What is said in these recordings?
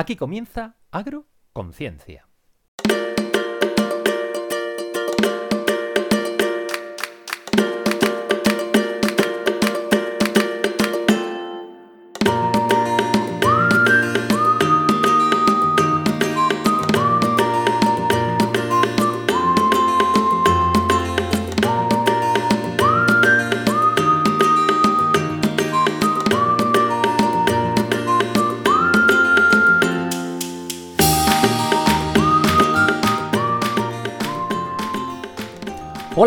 Aquí comienza Agroconciencia.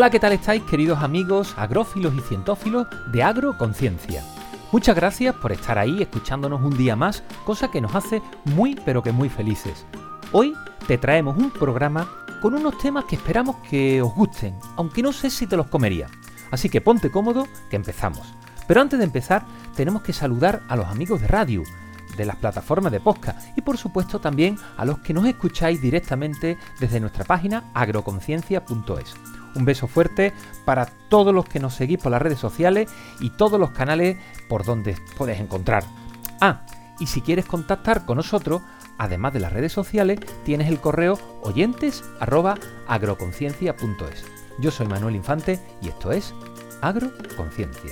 Hola, ¿qué tal estáis queridos amigos agrófilos y cientófilos de Agroconciencia? Muchas gracias por estar ahí escuchándonos un día más, cosa que nos hace muy pero que muy felices. Hoy te traemos un programa con unos temas que esperamos que os gusten, aunque no sé si te los comería. Así que ponte cómodo, que empezamos. Pero antes de empezar, tenemos que saludar a los amigos de radio, de las plataformas de podcast y por supuesto también a los que nos escucháis directamente desde nuestra página agroconciencia.es. Un beso fuerte para todos los que nos seguís por las redes sociales y todos los canales por donde puedes encontrar. Ah, y si quieres contactar con nosotros, además de las redes sociales, tienes el correo oyentes@agroconciencia.es. Yo soy Manuel Infante y esto es Agroconciencia.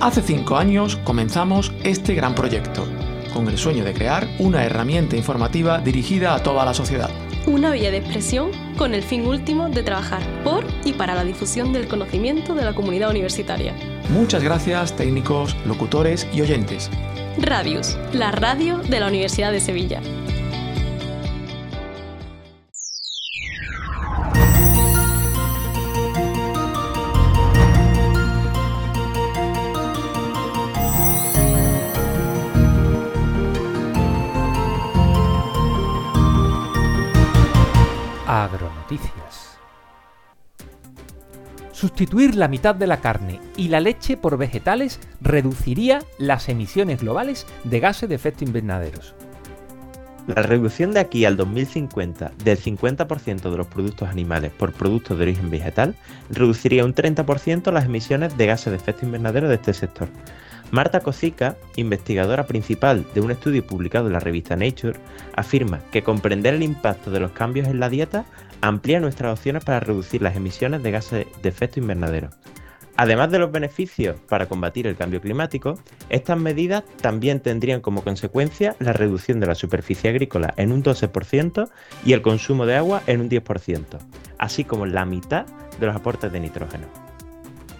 Hace cinco años comenzamos este gran proyecto, con el sueño de crear una herramienta informativa dirigida a toda la sociedad una vía de expresión con el fin último de trabajar por y para la difusión del conocimiento de la comunidad universitaria. Muchas gracias técnicos, locutores y oyentes. Radius, la radio de la Universidad de Sevilla. Sustituir la mitad de la carne y la leche por vegetales reduciría las emisiones globales de gases de efecto invernaderos. La reducción de aquí al 2050 del 50% de los productos animales por productos de origen vegetal reduciría un 30% las emisiones de gases de efecto invernadero de este sector. Marta Cosica, investigadora principal de un estudio publicado en la revista Nature, afirma que comprender el impacto de los cambios en la dieta amplía nuestras opciones para reducir las emisiones de gases de efecto invernadero. Además de los beneficios para combatir el cambio climático, estas medidas también tendrían como consecuencia la reducción de la superficie agrícola en un 12% y el consumo de agua en un 10%, así como la mitad de los aportes de nitrógeno.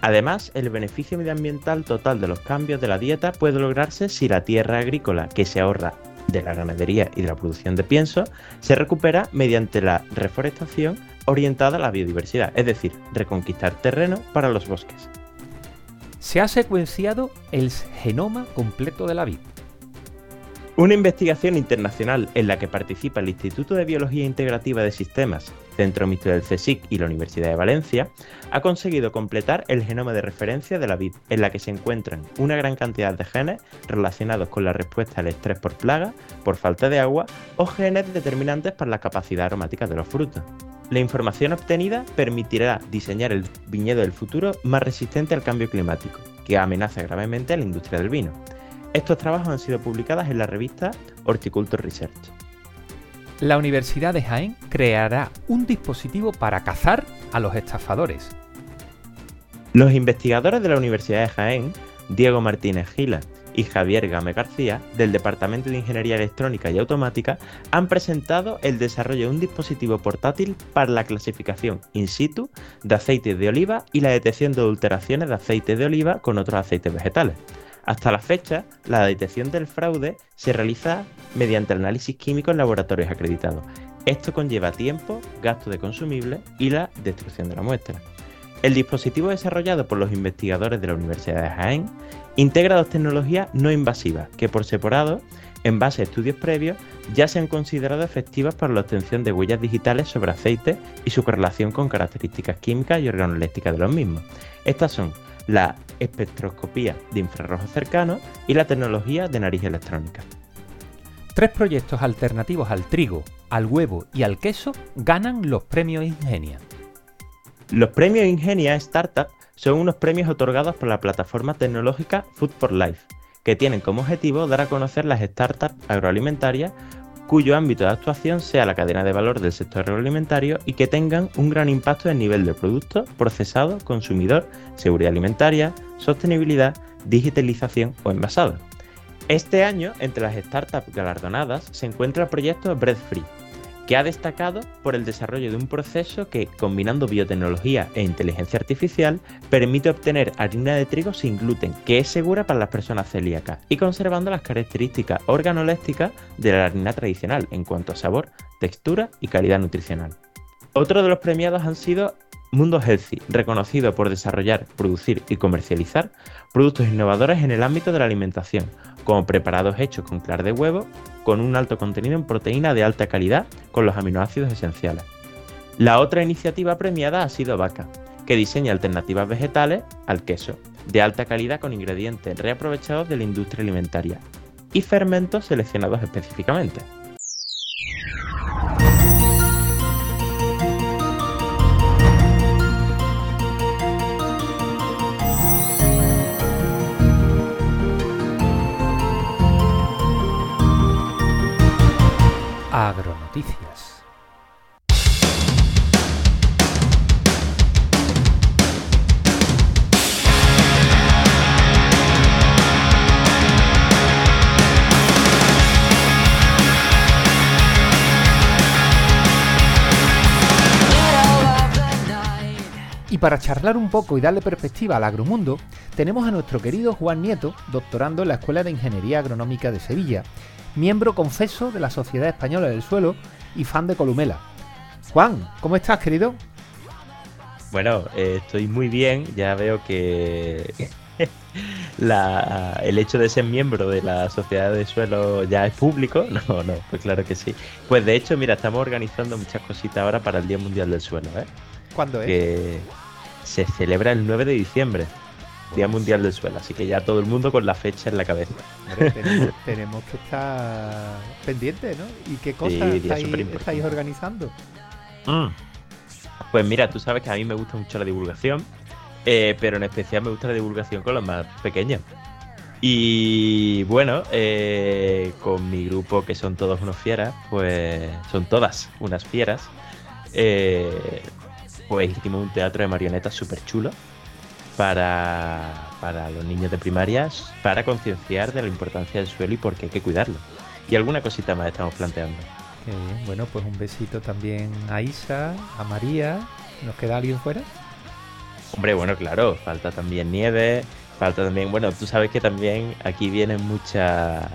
Además, el beneficio medioambiental total de los cambios de la dieta puede lograrse si la tierra agrícola que se ahorra de la ganadería y de la producción de pienso se recupera mediante la reforestación orientada a la biodiversidad, es decir, reconquistar terreno para los bosques. Se ha secuenciado el genoma completo de la vid. Una investigación internacional en la que participa el Instituto de Biología Integrativa de Sistemas, Centro Mixto del CSIC y la Universidad de Valencia, ha conseguido completar el genoma de referencia de la vid, en la que se encuentran una gran cantidad de genes relacionados con la respuesta al estrés por plaga, por falta de agua o genes determinantes para la capacidad aromática de los frutos. La información obtenida permitirá diseñar el viñedo del futuro más resistente al cambio climático, que amenaza gravemente a la industria del vino. Estos trabajos han sido publicados en la revista Horticulture Research. La Universidad de Jaén creará un dispositivo para cazar a los estafadores. Los investigadores de la Universidad de Jaén, Diego Martínez Gila y Javier Game García, del Departamento de Ingeniería Electrónica y Automática, han presentado el desarrollo de un dispositivo portátil para la clasificación in situ de aceites de oliva y la detección de adulteraciones de aceite de oliva con otros aceites vegetales. Hasta la fecha, la detección del fraude se realiza mediante análisis químico en laboratorios acreditados. Esto conlleva tiempo, gasto de consumibles y la destrucción de la muestra. El dispositivo desarrollado por los investigadores de la Universidad de Jaén integra dos tecnologías no invasivas que por separado, en base a estudios previos, ya se han considerado efectivas para la obtención de huellas digitales sobre aceites y su correlación con características químicas y organolépticas de los mismos. Estas son la espectroscopía de infrarrojo cercano y la tecnología de nariz electrónica. Tres proyectos alternativos al trigo, al huevo y al queso ganan los premios Ingenia. Los premios Ingenia Startup son unos premios otorgados por la plataforma tecnológica Food for Life, que tienen como objetivo dar a conocer las startups agroalimentarias cuyo ámbito de actuación sea la cadena de valor del sector agroalimentario y que tengan un gran impacto en el nivel de producto, procesado, consumidor, seguridad alimentaria, sostenibilidad, digitalización o envasado. Este año, entre las startups galardonadas, se encuentra el proyecto Bread Free, que ha destacado por el desarrollo de un proceso que, combinando biotecnología e inteligencia artificial, permite obtener harina de trigo sin gluten, que es segura para las personas celíacas, y conservando las características organolépticas de la harina tradicional en cuanto a sabor, textura y calidad nutricional. Otro de los premiados han sido Mundo Healthy, reconocido por desarrollar, producir y comercializar productos innovadores en el ámbito de la alimentación, como preparados hechos con clar de huevo, con un alto contenido en proteína de alta calidad con los aminoácidos esenciales. La otra iniciativa premiada ha sido Vaca, que diseña alternativas vegetales al queso, de alta calidad con ingredientes reaprovechados de la industria alimentaria y fermentos seleccionados específicamente. Agronoticias. Y para charlar un poco y darle perspectiva al agromundo, tenemos a nuestro querido Juan Nieto, doctorando en la Escuela de Ingeniería Agronómica de Sevilla, miembro confeso de la Sociedad Española del Suelo y fan de Columela. Juan, ¿cómo estás, querido? Bueno, eh, estoy muy bien, ya veo que la, el hecho de ser miembro de la Sociedad de Suelo ya es público. No, no, pues claro que sí. Pues de hecho, mira, estamos organizando muchas cositas ahora para el Día Mundial del Suelo, ¿eh? ¿Cuándo es? Que se celebra el 9 de diciembre. Día Mundial del Suelo, así que ya todo el mundo con la fecha en la cabeza. Hombre, tenemos, tenemos que estar pendientes, ¿no? ¿Y qué cosas Sí, estáis organizando? Mm. Pues mira, tú sabes que a mí me gusta mucho la divulgación, eh, pero en especial me gusta la divulgación con los más pequeños. Y bueno, eh, con mi grupo, que son todos unos fieras, pues son todas unas fieras, eh, pues hicimos un teatro de marionetas súper chulo para, para los niños de primarias, para concienciar de la importancia del suelo y por qué hay que cuidarlo. Y alguna cosita más estamos planteando. Qué bien. Bueno, pues un besito también a Isa, a María. ¿Nos queda alguien fuera? Hombre, bueno, claro, falta también nieve, falta también, bueno, tú sabes que también aquí vienen muchas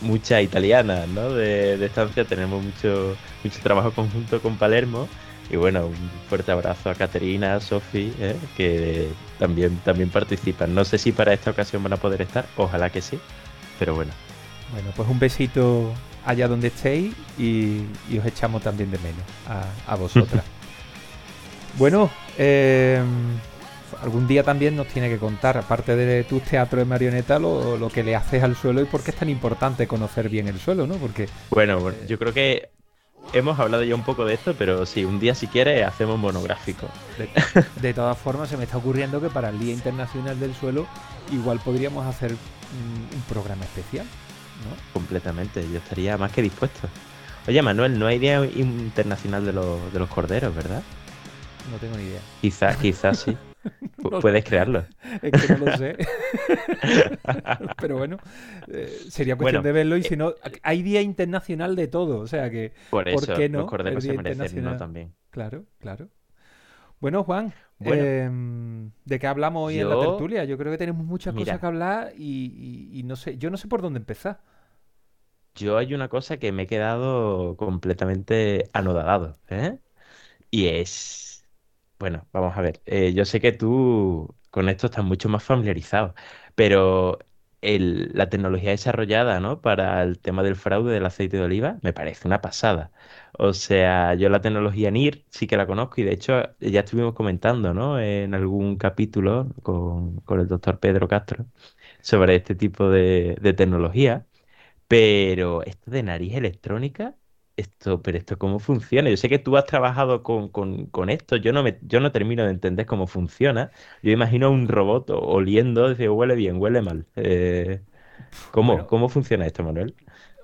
muchas italianas, ¿no? De, de estancia, tenemos mucho, mucho trabajo conjunto con Palermo. Y bueno, un fuerte abrazo a Caterina, a Sofi, ¿eh? que también, también participan. No sé si para esta ocasión van a poder estar, ojalá que sí, pero bueno. Bueno, pues un besito allá donde estéis y, y os echamos también de menos a, a vosotras. bueno, eh, algún día también nos tiene que contar, aparte de tus teatros de marioneta, lo, lo que le haces al suelo y por qué es tan importante conocer bien el suelo, ¿no? Porque Bueno, bueno, yo creo que hemos hablado ya un poco de esto, pero sí, un día si quieres hacemos monográfico. de, de todas formas se me está ocurriendo que para el Día Internacional del Suelo igual podríamos hacer un programa especial, ¿no? Completamente, yo estaría más que dispuesto. Oye, Manuel, no hay Día Internacional de los, de los Corderos, ¿verdad? No tengo ni idea. Quizás, quizás sí. No. Puedes crearlo. Es que no lo sé. Pero bueno, eh, sería cuestión Bueno, de verlo y si no, hay Día Internacional de todo, o sea que, Por ¿Por eso qué no? los corderos El se Día merecen Internacional. también. claro, claro. Bueno, Juan, Bueno. em, ¿de qué hablamos hoy en la tertulia? Yo creo que tenemos muchas Mira. cosas que hablar y, y- y no sé, yo no sé por dónde empezar. Yo hay una cosa que me he quedado completamente anodadado, ¿eh? Y es, bueno, vamos a ver, eh, yo sé que tú con esto estás mucho más familiarizado, pero la tecnología desarrollada, ¿no? Para el tema del fraude del aceite de oliva me parece una pasada. O sea, yo la tecnología NIR sí que la conozco y de hecho ya estuvimos comentando, ¿no? En algún capítulo con, el doctor Pedro Castro sobre este tipo de tecnología. Pero esto de nariz electrónica esto, pero esto cómo funciona. Yo sé que tú has trabajado con, esto, yo no, me, yo no termino de entender cómo funciona. Yo imagino un robot oliendo, dice, huele bien, huele mal. Eh, ¿cómo, ¿Cómo funciona esto, Manuel?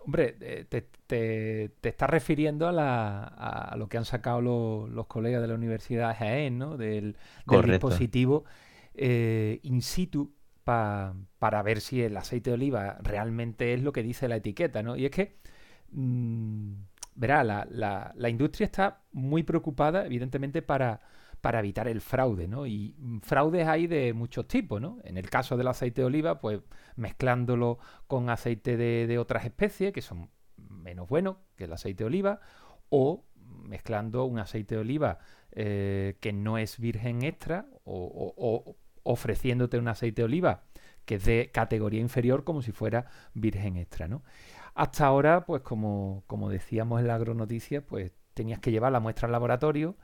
Hombre, eh, te, te, estás refiriendo a, lo que han sacado los, colegas de la Universidad de Jaén, ¿no? Del, dispositivo eh, in situ para ver si el aceite de oliva realmente es lo que dice la etiqueta, ¿no? Y es que, mm, verá, la, la, industria está muy preocupada, evidentemente, para, para evitar el fraude, ¿no? Y fraudes hay de muchos tipos, ¿no? En el caso del aceite de oliva, pues mezclándolo con aceite de, otras especies, que son menos buenos que el aceite de oliva, o mezclando un aceite de oliva eh, que no es virgen extra, o ofreciéndote un aceite de oliva que es de categoría inferior como si fuera virgen extra, ¿no? Hasta ahora, pues como, decíamos en la agronoticia, pues tenías que llevar la muestra al laboratorio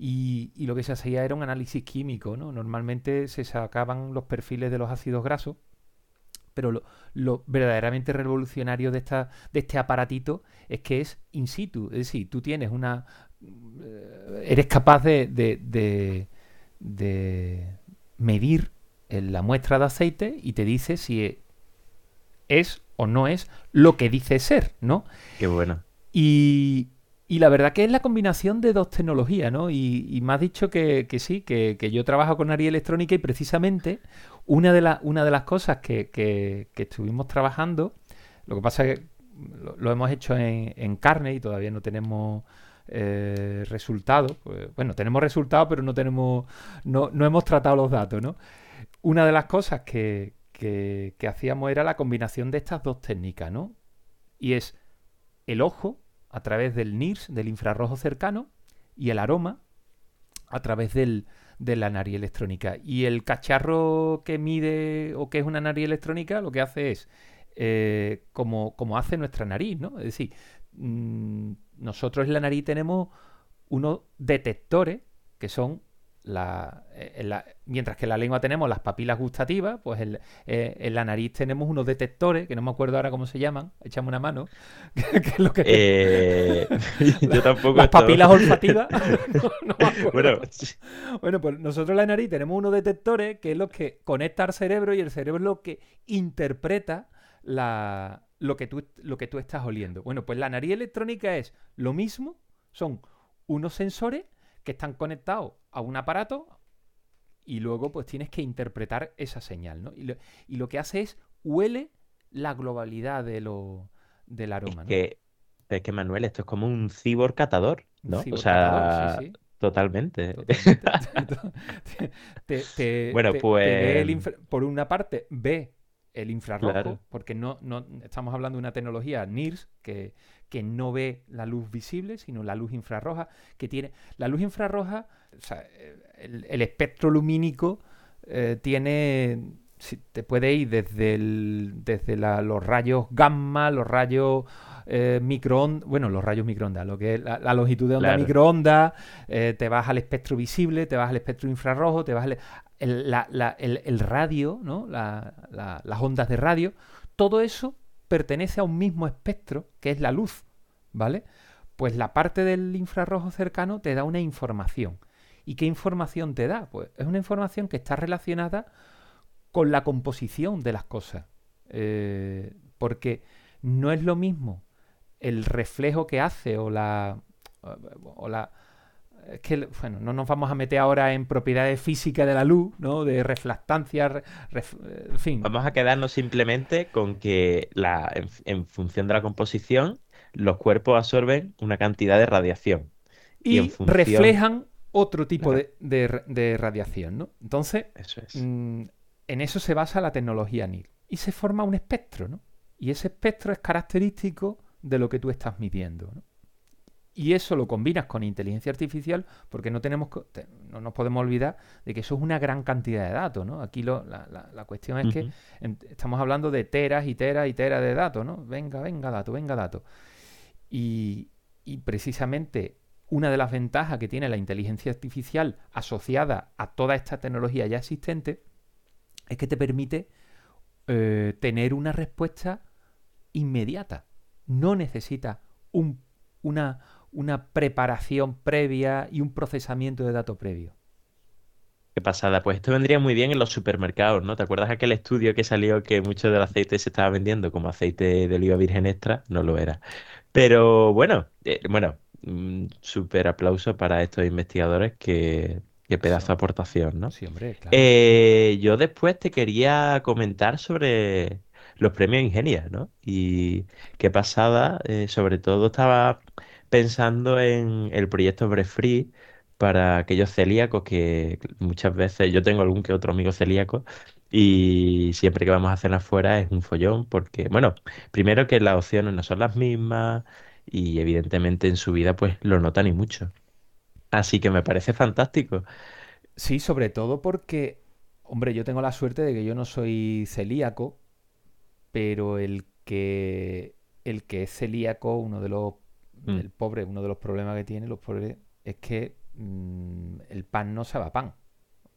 y, lo que se hacía era un análisis químico, ¿no? Normalmente se sacaban los perfiles de los ácidos grasos, pero lo, verdaderamente revolucionario de, este aparatito es que es in situ, es decir, tú tienes una... Eh, eres capaz de, de, de medir la muestra de aceite y te dice si es o no es lo que dice ser, ¿no? Qué bueno. Y, y la verdad que es la combinación de dos tecnologías, ¿no? Y, me has dicho que, sí, que, yo trabajo con Ari Electrónica y precisamente una de, una de las cosas que, estuvimos trabajando, lo que pasa es que lo, hemos hecho en, carne y todavía no tenemos eh, resultados. Pues, bueno, tenemos resultados, pero no tenemos, no, no hemos tratado los datos, ¿no? Una de las cosas que, hacíamos era la combinación de estas dos técnicas, ¿no? Y es el ojo a través del NIRS, del infrarrojo cercano, y el aroma a través del, de la nariz electrónica. Y el cacharro que mide o que es una nariz electrónica lo que hace es eh, como, como, hace nuestra nariz, ¿no? Es decir, mm, nosotros en la nariz tenemos unos detectores que son eh, la, mientras que en la lengua tenemos las papilas gustativas, pues en, eh, en, la nariz tenemos unos detectores, que no me acuerdo ahora cómo se llaman, echame una mano, que, es lo que... Eh, yo tampoco... Las papilas olfativas. bueno, bueno, pues nosotros en la nariz tenemos unos detectores que es lo que conecta al cerebro y el cerebro es lo que interpreta la, lo, que tú, lo que tú estás oliendo. Bueno, pues la nariz electrónica es lo mismo, son unos sensores que están conectados a un aparato y luego pues tienes que interpretar esa señal, ¿no? Y lo, que hace es huele la globalidad de lo, del aroma. Es, que, es que Manuel, esto es como un ciborcatador, ¿no? o sea, totalmente. bueno, pues... por una parte, ve el infrarrojo, porque no, no estamos hablando de una tecnología NIRS que, que no ve la luz visible, sino la luz infrarroja, que tiene... La luz infrarroja, o sea, el, espectro lumínico eh, tiene... te puede ir desde, desde los rayos gamma, los rayos eh, microondas, bueno, los rayos microondas, lo que es la, longitud de onda microondas, eh, te vas al espectro visible, te vas al espectro infrarrojo, te vas al, el, radio, ¿no? las ondas de radio, todo eso pertenece a un mismo espectro, que es la luz, ¿vale? Pues la parte del infrarrojo cercano te da una información. ¿Y qué información te da? Pues es una información que está relacionada con la composición de las cosas. Eh, porque no es lo mismo el reflejo que hace o la, o la es que, bueno, no nos vamos a meter ahora en propiedades físicas de la luz, ¿no? De reflectancia, en fin. Vamos a quedarnos simplemente con que la, en, función de la composición, los cuerpos absorben una cantidad de radiación. Y, reflejan otro tipo de, radiación, ¿no? Entonces, mm, en eso se basa la tecnología NIL. Y se forma un espectro, ¿no? Y ese espectro es característico de lo que tú estás midiendo, ¿no? Y eso lo combinas con inteligencia artificial porque no tenemos no nos podemos olvidar de que eso es una gran cantidad de datos, ¿no? Aquí lo, la, la, cuestión es que estamos hablando de teras y teras y teras de datos, ¿no? Venga, venga dato, venga dato. Y, y precisamente una de las ventajas que tiene la inteligencia artificial asociada a toda esta tecnología ya existente es que te permite eh, tener una respuesta inmediata. No necesita un una, una preparación previa y un procesamiento de datos previo. Qué pasada. Pues esto vendría muy bien en los supermercados, ¿no? ¿Te acuerdas aquel estudio que salió que mucho del aceite se estaba vendiendo como aceite de oliva virgen extra? No lo era. Pero bueno, eh, bueno, mm, súper aplauso para estos investigadores que, qué pedazo de aportación, ¿no? Sí, hombre, claro. Eh, yo después te quería comentar sobre los premios Ingenia, ¿no? Y qué pasada, eh, sobre todo estaba pensando en el proyecto Breast Free para aquellos celíacos que muchas veces yo tengo algún que otro amigo celíaco y siempre que vamos a cenar afuera es un follón porque, bueno, primero que las opciones no son las mismas y evidentemente en su vida pues lo notan y mucho. Así que me parece fantástico. Sí, sobre todo porque, hombre, yo tengo la suerte de que yo no soy celíaco, pero el que el que es celíaco, uno de los Mm, el pobre, uno de los problemas que tiene los pobres es que mm, el pan no sabe a pan.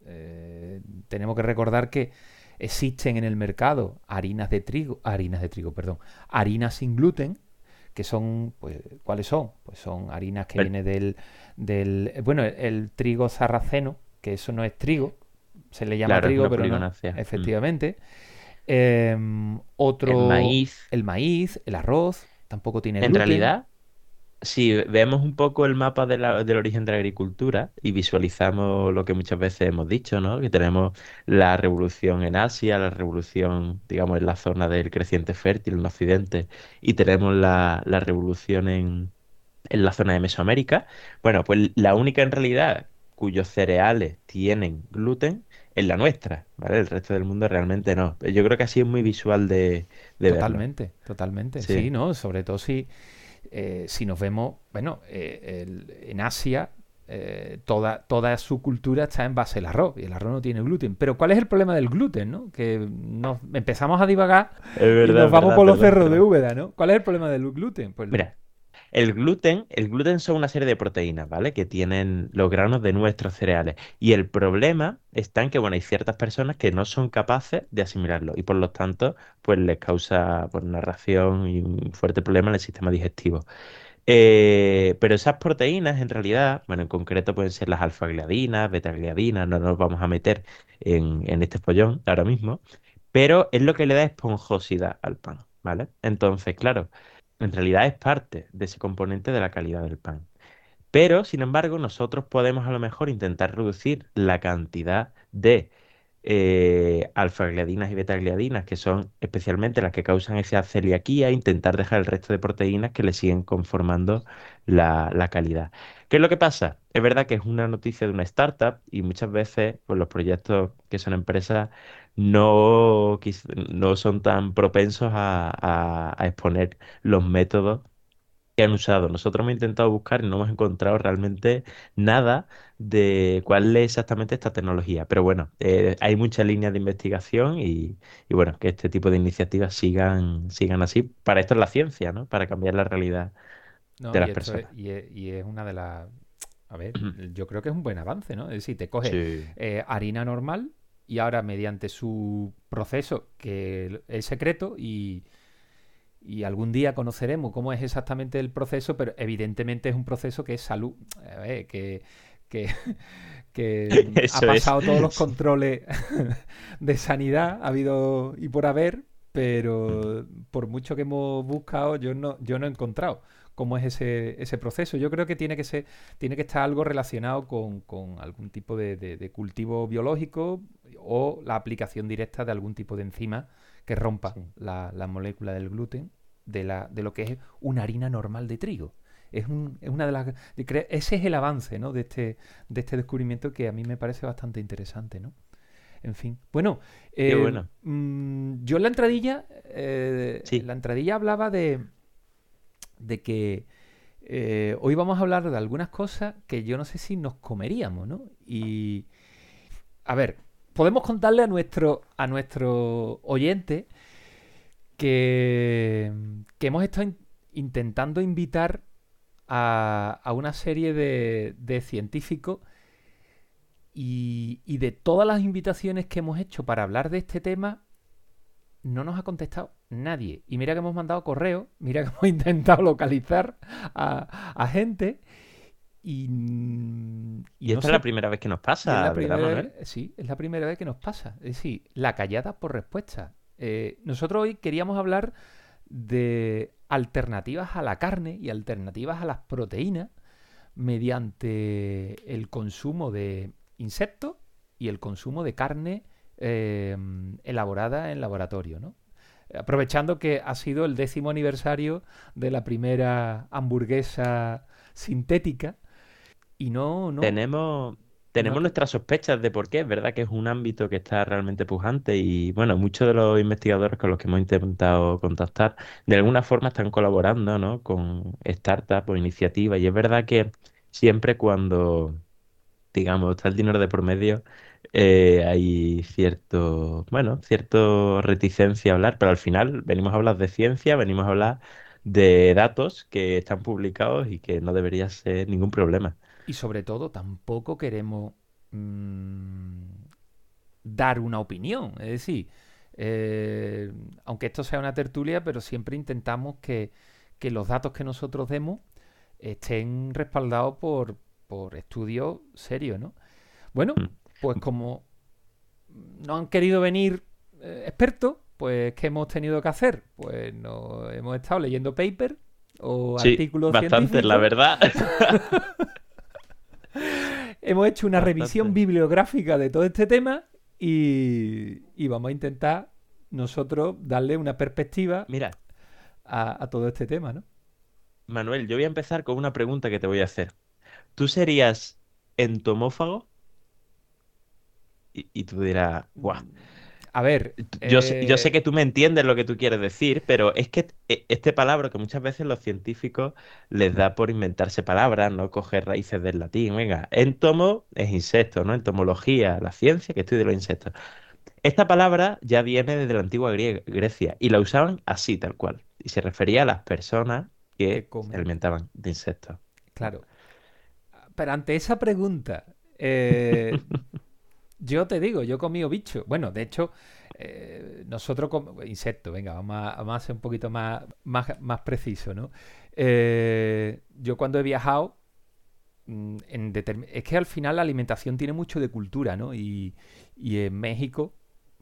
Eh, tenemos que recordar que existen en el mercado harinas de trigo, harinas de trigo, perdón, harinas sin gluten, que son, pues, ¿cuáles son? Pues son harinas que vienen del, del, eh, bueno, el, el trigo sarraceno, que eso no es trigo, se le llama claro, trigo, pero no. Mm. efectivamente. Em, otro, El maíz, el maíz, el arroz, tampoco tiene en gluten. realidad, si vemos un poco el mapa de la- del origen de la agricultura y visualizamos lo que muchas veces hemos dicho, ¿no? Que tenemos la revolución en Asia, la revolución, digamos, en la zona del creciente fértil en Occidente, y tenemos la, la revolución en, en la zona de Mesoamérica. Bueno, pues la única en realidad cuyos cereales tienen gluten es la nuestra, ¿vale? El resto del mundo realmente no. Yo creo que así es muy visual de, de verlo. Totalmente, totalmente. Sí. Sí, ¿no? Sobre todo si, eh, si nos vemos, bueno, eh, el- en Asia eh, toda, toda su cultura está en base al arroz y el arroz no tiene gluten. Pero ¿cuál es el problema del gluten, no? Que nos empezamos a divagar y nos vamos verdad, por los cerros de. Úbeda, ¿no? ¿Cuál es el problema del gluten? Pues Mira, el gluten, el gluten son una serie de proteínas, ¿vale? Que tienen los granos de nuestros cereales. Y el problema está en que, bueno, hay ciertas personas que no son capaces de asimilarlo y por lo tanto, pues les causa pues, una reacción y un fuerte problema en el sistema digestivo. Eh, pero esas proteínas, en realidad, bueno, en concreto pueden ser las alfa-gliadinas, beta-gliadinas, no nos vamos a meter en, este follón ahora mismo, pero es lo que le da esponjosidad al pan, ¿vale? Entonces, claro, en realidad es parte de ese componente de la calidad del pan. Pero, sin embargo, nosotros podemos a lo mejor intentar reducir la cantidad de eh, alfa-gliadinas y beta-gliadinas, que son especialmente las que causan esa celiaquía, intentar dejar el resto de proteínas que le siguen conformando la, la calidad. ¿Qué es lo que pasa? Es verdad que es una noticia de una startup y muchas veces pues, los proyectos que son empresas no, no son tan propensos a exponer los métodos que han usado. Nosotros hemos intentado buscar y no hemos encontrado realmente nada de cuál es exactamente esta tecnología. Pero bueno, eh, hay muchas líneas de investigación y, y bueno, que este tipo de iniciativas sigan, sigan así. Para esto es la ciencia, ¿no? Para cambiar la realidad No, de y las es, personas. y es- y es una de las... A ver, yo creo que es un buen avance, ¿no? Es decir, te coges Sí. eh, harina normal y ahora mediante su proceso, que es secreto y, y algún día conoceremos cómo es exactamente el proceso, pero evidentemente es un proceso que es salud, que, que, que ha es. pasado todos los controles de sanidad, ha habido y por haber, pero por mucho que hemos buscado, yo no, yo no he encontrado cómo es ese, ese proceso. Yo creo que tiene que ser, tiene que estar algo relacionado con, con algún tipo de, de- de cultivo biológico o la aplicación directa de algún tipo de enzima que rompa Sí. la, la molécula del gluten de, la, de lo que es una harina normal de trigo. Es, un- es una de las... Ese es el avance ¿no? de, este, de este descubrimiento que a mí me parece bastante interesante, ¿no? En fin. Bueno, Qué eh, bueno. mm, yo en la entradilla, eh, Sí. en la entradilla hablaba de, de que eh, hoy vamos a hablar de algunas cosas que yo no sé si nos comeríamos, ¿no? Y a ver, podemos contarle a nuestro a nuestro oyente que, que hemos estado in- intentando invitar a, a una serie de, de científicos y, y de todas las invitaciones que hemos hecho para hablar de este tema, no nos ha contestado nadie. Y mira que hemos mandado correo, mira que hemos intentado localizar a, gente. Y, y, esta es la primera vez que nos pasa, sí, es la primera vez que nos pasa. Es decir, la callada por respuesta. Eh, nosotros hoy queríamos hablar de alternativas a la carne y alternativas a las proteínas mediante el consumo de insectos y el consumo de carne em, elaborada en laboratorio, ¿no? Aprovechando que ha sido el décimo aniversario de la primera hamburguesa sintética y no... no Tenemos tenemos nuestras sospechas de por qué, es verdad que es un ámbito que está realmente pujante y bueno, muchos de los investigadores con los que hemos intentado contactar de alguna forma están colaborando ¿no? con startups o iniciativas y es verdad que siempre cuando, digamos, está el dinero de por medio, eh, hay cierto, bueno, cierto reticencia a hablar, pero al final venimos a hablar de ciencia, venimos a hablar de datos que están publicados y que no debería ser ningún problema. Y sobre todo, tampoco queremos mm, dar una opinión. Es decir, eh, aunque esto sea una tertulia, pero siempre intentamos que, los datos que nosotros demos estén respaldados por, por estudios serios, ¿no? Bueno, mm. pues como no han querido venir eh, expertos, pues ¿qué hemos tenido que hacer? Pues no, hemos estado leyendo papers o sí, artículos bastante, la verdad. Hemos hecho una revisión bibliográfica de todo este tema y, vamos a intentar nosotros darle una perspectiva Mira, a, todo este tema, ¿no? Manuel, yo voy a empezar con una pregunta que te voy a hacer. ¿Tú serías entomófago? Y, y tú dirás, guau. A ver. Yo, sé, yo, sé, eh, que tú me entiendes lo que tú quieres decir, pero es que e, este palabra que muchas veces los científicos les da por inventarse palabras, no coger raíces del latín. Venga, entomo es insecto, ¿no? Entomología, la ciencia que estudia los insectos. Esta palabra ya viene desde la antigua Grecia y la usaban así, tal cual. Y se refería a las personas que, se alimentaban de insectos. Claro. Pero ante esa pregunta, eh, Yo te digo, yo he comido bicho. Bueno, de hecho, eh, nosotros comemos insectos, venga, vamos a, ser un poquito más, más, más preciso, ¿no? Eh, yo cuando he viajado, mm, en es que al final la alimentación tiene mucho de cultura, ¿no? Y, en México,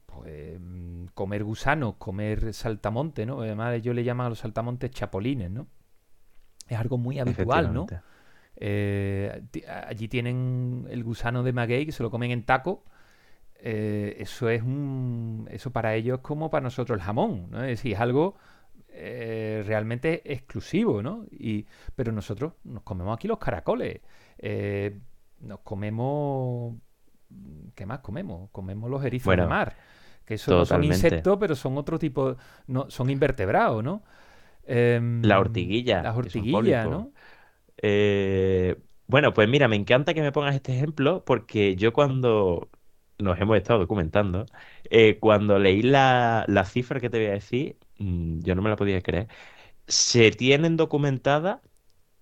pues mm, comer gusanos, comer saltamonte, ¿no? Además ellos le llaman a los saltamontes chapolines, ¿no? Es algo muy habitual, ¿no? Eh, allí tienen el gusano de maguey que se lo comen en taco. Eh, eso es un. Eso para ellos es como para nosotros el jamón, ¿no? Es decir, es algo eh, realmente exclusivo, ¿no? Y, pero nosotros nos comemos aquí los caracoles. nos comemos. ¿Qué más comemos? Comemos los erizos de mar. Que eso son insectos, pero son otro tipo. No, son invertebrados, ¿no? Em, la ortiguilla. Las ortiguillas, ¿no? Eh, bueno, pues mira, me encanta que me pongas este ejemplo porque yo cuando nos hemos estado documentando, eh, cuando leí la, cifra que te voy a decir, mm, yo no me la podía creer. Se tienen documentadas,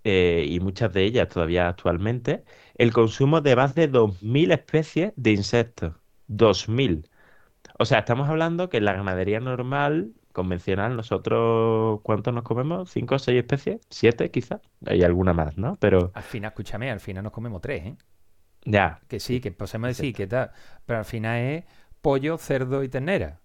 eh, y muchas de ellas todavía actualmente, el consumo de más de 2.000 especies de insectos. 2.000. O sea, estamos hablando que en la ganadería normal convencional, nosotros, ¿cuántos nos comemos? ¿Cinco o seis especies? ¿Siete quizás? Hay alguna más, ¿no? Pero... Al final, escúchame, al final nos comemos tres, ¿eh? Ya. Que sí, que podemos decir que tal, pero al final es pollo, cerdo y ternera.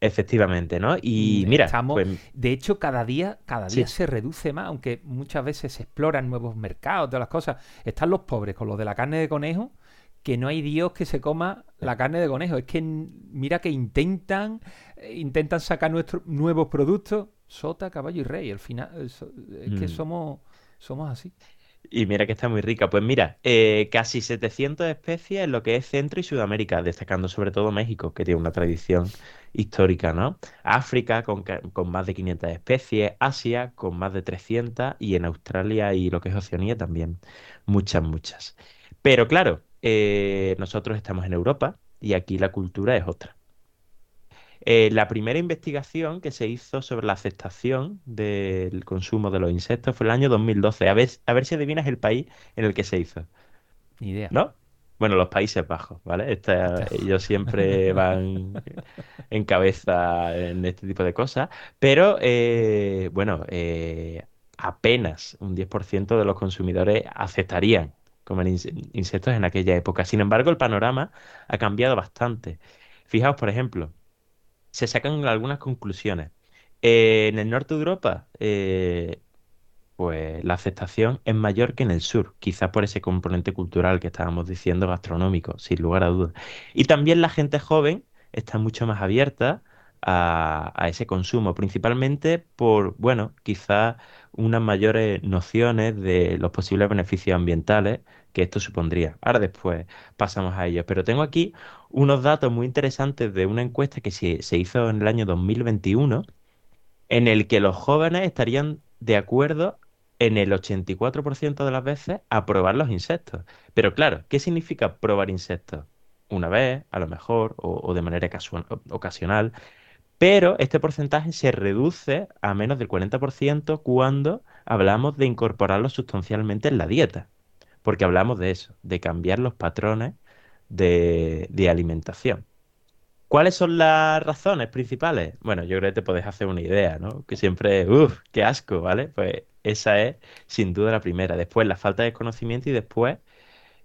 Efectivamente, ¿no? Y mm, mira, pues de hecho, cada día, cada día se reduce más, aunque muchas veces se exploran nuevos mercados, todas las cosas. Están los pobres con los de la carne de conejo, que no hay Dios que se coma la carne de conejo. Es que mira que intentan, eh, intentan sacar nuestros nuevos productos, sota, caballo y rey. Al final es, que mm. somos, somos así. Y mira que está muy rica. Pues mira, eh, casi 700 especies en lo que es Centro y Sudamérica, destacando sobre todo México, que tiene una tradición histórica, ¿no? África con, con, más de 500 especies, Asia con más de 300 y en Australia y lo que es Oceanía también muchas, muchas. Pero claro, eh, nosotros estamos en Europa y aquí la cultura es otra. Eh, la primera investigación que se hizo sobre la aceptación del consumo de los insectos fue el año 2012. A ver, a ver si adivinas el país en el que se hizo. Ni idea. ¿No? Bueno, los Países Bajos, ¿vale? Esta- ellos siempre van en cabeza en este tipo de cosas, pero eh, bueno, eh, apenas un 10% de los consumidores aceptarían comer inse- insectos en aquella época. Sin embargo, el panorama ha cambiado bastante. Fijaos, por ejemplo, se sacan algunas conclusiones. Eh, en el norte de Europa, eh, pues la aceptación es mayor que en el sur, quizá por ese componente cultural que estábamos diciendo, gastronómico, sin lugar a dudas. Y también la gente joven está mucho más abierta a, a ese consumo, principalmente por, bueno, quizá unas mayores nociones de los posibles beneficios ambientales que esto supondría. Ahora después pasamos a ellos, pero tengo aquí unos datos muy interesantes de una encuesta que se, se hizo en el año 2021 en el que los jóvenes estarían de acuerdo en el 84% de las veces a probar los insectos. Pero claro, ¿qué significa probar insectos? Una vez, a lo mejor, o, de manera ocasional, pero este porcentaje se reduce a menos del 40% cuando hablamos de incorporarlos sustancialmente en la dieta, porque hablamos de eso, de cambiar los patrones de, alimentación. ¿Cuáles son las razones principales? Bueno, yo creo que te podés hacer una idea, ¿no? Que siempre, uff, qué asco, ¿vale? Pues esa es sin duda la primera. Después la falta de conocimiento y después,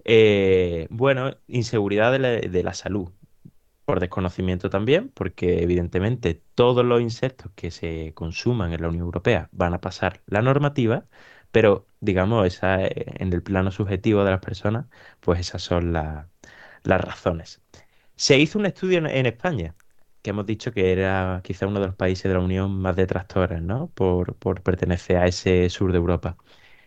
eh, bueno, inseguridad de la salud. Por desconocimiento también, porque evidentemente todos los insectos que se consuman en la Unión Europea van a pasar la normativa, pero digamos, esa, eh, en el plano subjetivo de las personas, pues esas son la- las razones. Se hizo un estudio en, España, que hemos dicho que era quizá uno de los países de la Unión más detractores, ¿no? Por, por pertenecer a ese sur de Europa.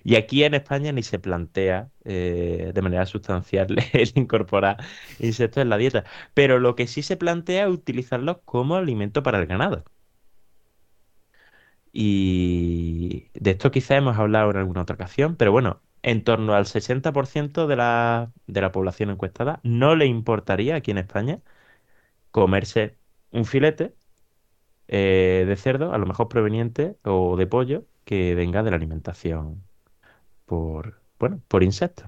Y aquí en España ni se plantea eh, de manera sustancial el incorporar insectos en la dieta. Pero lo que sí se plantea es utilizarlos como alimento para el ganado. Y de esto quizá hemos hablado en alguna otra ocasión, pero bueno, en torno al 60% de la, de la población encuestada no le importaría aquí en España comerse un filete eh, de cerdo, a lo mejor proveniente, o de pollo, que venga de la alimentación por, bueno, por insectos.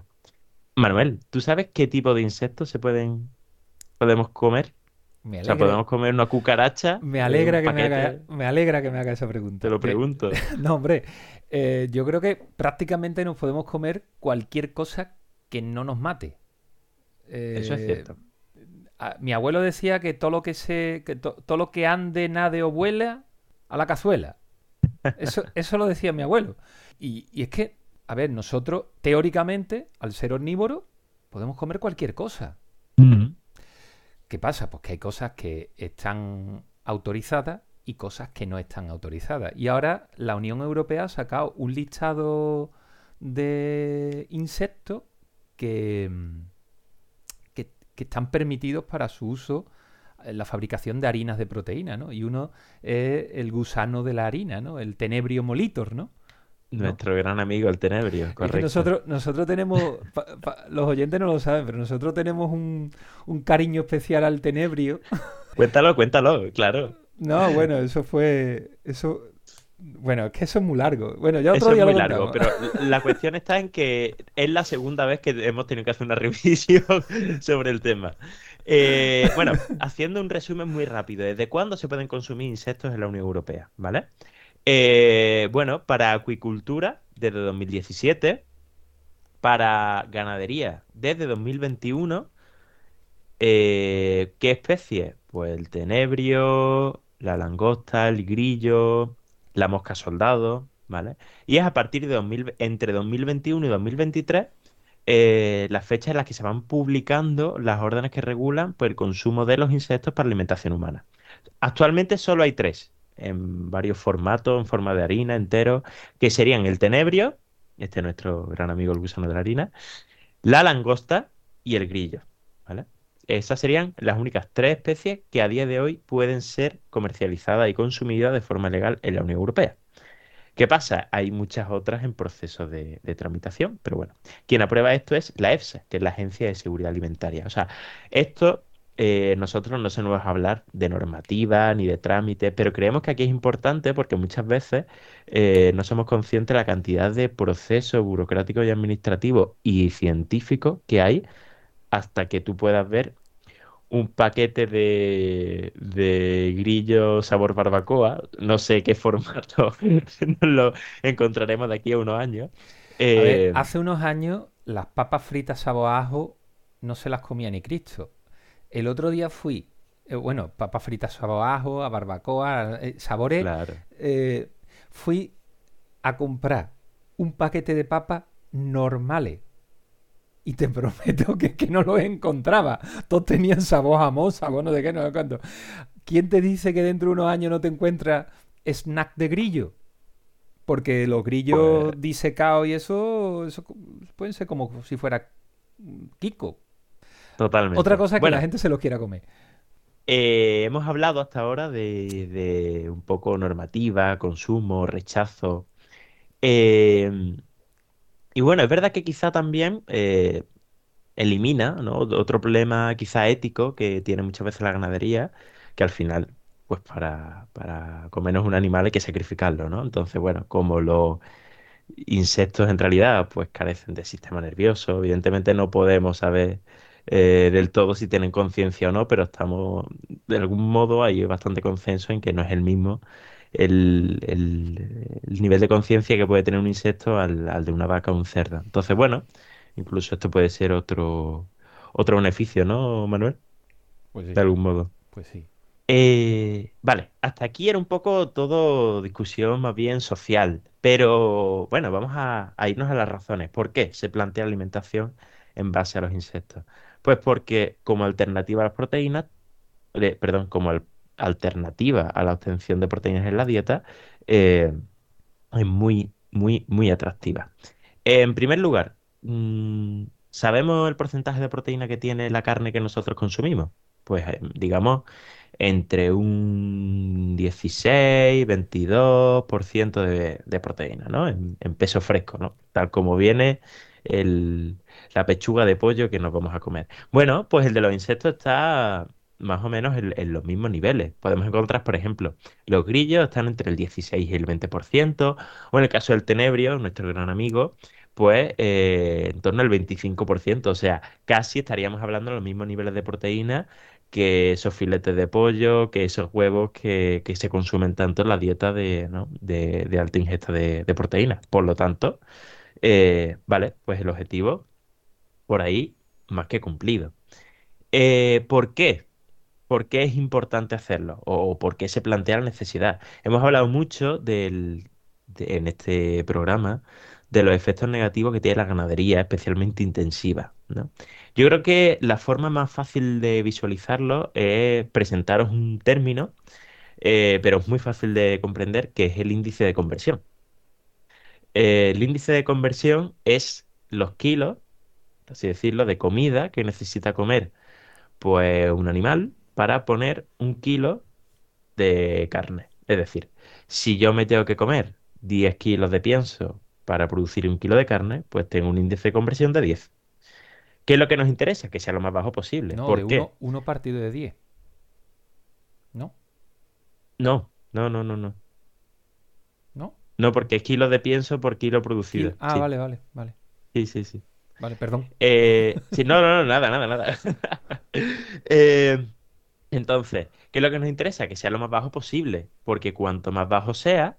Manuel, ¿tú sabes qué tipo de insectos se pueden, podemos comer? Me O sea, podemos comer una cucaracha me de alegra un que me haga, me alegra que me haga esa pregunta. te lo pregunto. No, hombre, eh, yo creo que prácticamente nos podemos comer cualquier cosa que no nos mate. Eso es Eh, cierto. a- mi abuelo decía que todo lo que se, que to- todo lo que ande, nade o vuela, a la cazuela. Eso, eso lo decía mi abuelo. Y, y es que, a ver, nosotros, teóricamente, al ser omnívoro, podemos comer cualquier cosa. ¿Qué pasa? Pues que hay cosas que están autorizadas y cosas que no están autorizadas. Y ahora la Unión Europea ha sacado un listado de insectos que, que, que están permitidos para su uso en la fabricación de harinas de proteína, ¿no? Y uno es el gusano de la harina, ¿no? El tenebrio molitor, ¿no? Nuestro gran amigo el tenebrio, Es que correcto. nosotros, nosotros tenemos, pa- pa- los oyentes no lo saben, pero nosotros tenemos un, un cariño especial al tenebrio. Cuéntalo, cuéntalo, claro. No, bueno, eso fue, eso, bueno, es que eso es muy largo. Bueno, ya Eso otro es día muy lo largo, pero la cuestión está en que es la segunda vez que hemos tenido que hacer una revisión sobre el tema. Eh, bueno, haciendo un resumen muy rápido, ¿desde cuándo se pueden consumir insectos en la Unión Europea? ¿Vale? Eh, bueno, para acuicultura, desde 2017, para ganadería, desde 2021, eh, ¿qué especie? Pues el tenebrio, la langosta, el grillo, la mosca soldado, ¿vale? Y es a partir de 2000 entre 2021 y 2023 eh, las fechas en las que se van publicando las órdenes que regulan pues, el consumo de los insectos para alimentación humana. Actualmente solo hay tres, en varios formatos, en forma de harina, entero, que serían el tenebrio, este es nuestro gran amigo el gusano de la harina, la langosta y el grillo, ¿vale? Esas serían las únicas tres especies que a día de hoy pueden ser comercializadas y consumidas de forma legal en la Unión Europea. ¿Qué pasa? Hay muchas otras en proceso de, de tramitación, pero bueno, quien aprueba esto es la EFSA, que es la Agencia de Seguridad Alimentaria. O sea, esto eh, nosotros no se nos va a hablar de normativa ni de trámite, pero creemos que aquí es importante porque muchas veces eh, no somos conscientes de la cantidad de procesos burocráticos y administrativos y científicos que hay hasta que tú puedas ver un paquete de, de grillo sabor barbacoa. No sé qué formato lo encontraremos de aquí a unos años. A ver, Eh, hace unos años las papas fritas sabor a ajo no se las comía ni Cristo. El otro día fui, eh, bueno, papas fritas a ajo, a barbacoa, eh, sabores. claro. eh, fui a comprar un paquete de papas normales. Y te prometo que, que no los encontraba. Todos tenían sabor a jamón, sabor no sé qué, no sé cuánto. ¿Quién te dice que dentro de unos años no te encuentras snack de grillo? Porque los grillos Pues- disecados y eso, eso pueden ser como si fuera Kiko. Totalmente. Otra cosa es que Bueno, la gente se los quiera comer. eh, hemos hablado hasta ahora de, de un poco normativa, consumo, rechazo. Eh, y bueno, es verdad que quizá también eh, elimina, ¿no? Otro problema quizá ético que tiene muchas veces la ganadería, que al final, pues para, para comernos un animal hay que sacrificarlo, ¿no? Entonces, bueno, como los insectos en realidad pues carecen de sistema nervioso, evidentemente no podemos saber eh, del todo si tienen conciencia o no, pero estamos, de algún modo hay bastante consenso en que no es el mismo el, el- el nivel de conciencia que puede tener un insecto al, al de una vaca o un cerdo. Entonces, bueno, incluso esto puede ser otro, otro beneficio, ¿no, Manuel? Pues sí, De algún modo. pues sí. Eh, vale, hasta aquí era un poco todo discusión más bien social, pero bueno, vamos a, a irnos a las razones. ¿Por qué se plantea la alimentación en base a los insectos? Pues porque como alternativa a las proteínas, perdón, como al- alternativa a la obtención de proteínas en la dieta, eh, es muy, muy, muy atractiva. En primer lugar, mm, ¿sabemos el porcentaje de proteína que tiene la carne que nosotros consumimos? Pues eh, digamos entre un 16, 22% de, de proteína, ¿no? En, en peso fresco, ¿no? Tal como viene el- la pechuga de pollo que nos vamos a comer. Bueno, pues el de los insectos está más o menos en, los mismos niveles. Podemos encontrar, por ejemplo, los grillos están entre el 16 y el 20%, o en el caso del tenebrio, nuestro gran amigo, pues eh, en torno al 25%. O sea, casi estaríamos hablando de los mismos niveles de proteína que esos filetes de pollo, que esos huevos que, que se consumen tanto en la dieta de, ¿no? de, de alta ingesta de, de proteínas. Por lo tanto, eh, vale, pues el objetivo por ahí más que cumplido. Eh, ¿por qué? ¿Por qué es importante hacerlo? ¿O por qué se plantea la necesidad? Hemos hablado mucho en este programa de los efectos negativos que tiene la ganadería, especialmente intensiva. Yo creo que la forma más fácil de visualizarlo es presentaros un término, eh, pero es muy fácil de comprender, que es el índice de conversión. Eh, el índice de conversión es los kilos, así decirlo, de comida que necesita comer pues un animal para poner un kilo de carne. Es decir, si yo me tengo que comer 10 kilos de pienso para producir un kilo de carne, pues tengo un índice de conversión de 10. ¿Qué es lo que nos interesa? Que sea lo más bajo posible. No, ¿Por de qué? uno, uno partido de 10. ¿No? No, no, no, no, no. ¿No? Porque es kilos de pienso por kilo Kil- producido. Ah, Sí, vale, vale, vale. sí, sí, sí. Vale, perdón. Eh, sí, no, no, no, nada, nada, nada. Eh, entonces, ¿qué es lo que nos interesa? Que sea lo más bajo posible, porque cuanto más bajo sea,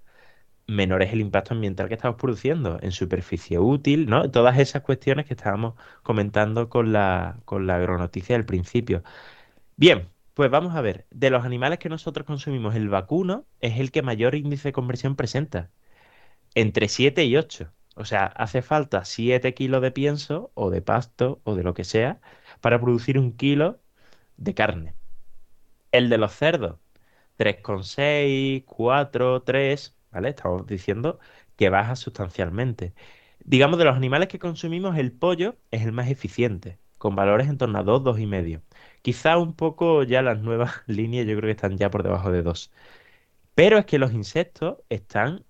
menor es el impacto ambiental que estamos produciendo en superficie útil, ¿no? Todas esas cuestiones que estábamos comentando con la, con la agronoticia del principio. Bien, pues vamos a ver. De los animales que nosotros consumimos, el vacuno es el que mayor índice de conversión presenta, entre 7 y 8. O sea, hace falta 7 kilos de pienso o de pasto o de lo que sea para producir un kilo de carne. El de los cerdos, 3,6, 4, 3, ¿vale? Estamos diciendo que baja sustancialmente. Digamos, de los animales que consumimos, el pollo es el más eficiente, con valores en torno a 2, 2,5. Quizá un poco ya las nuevas líneas, yo creo que están ya por debajo de 2. Pero es que los insectos están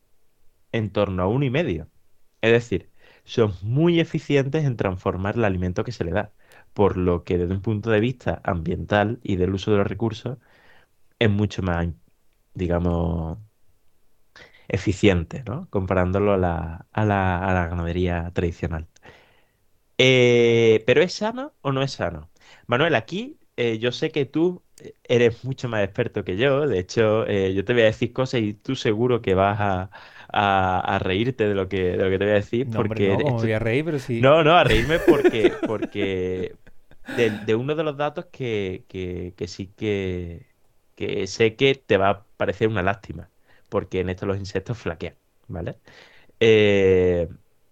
en torno a 1,5. Es decir, son muy eficientes en transformar el alimento que se le da. Por lo que desde un punto de vista ambiental y del uso de los recursos, es mucho más, digamos, eficiente, ¿no? Comparándolo a la, a la, a la ganadería tradicional. Eh, ¿pero es sano o no es sano? Manuel, aquí eh, yo sé que tú eh, eres mucho más experto que yo. De hecho, yo te voy a decir cosas y tú seguro que vas a, a- a reírte de lo que, de lo que te voy a decir, No, hombre, porque no, esto- voy a reír, pero sí. no, no, a reírme porque, porque de, de uno de los datos que, que, que sí que, que sé que te va a parecer una lástima, porque en esto los insectos flaquean, ¿vale? Eh,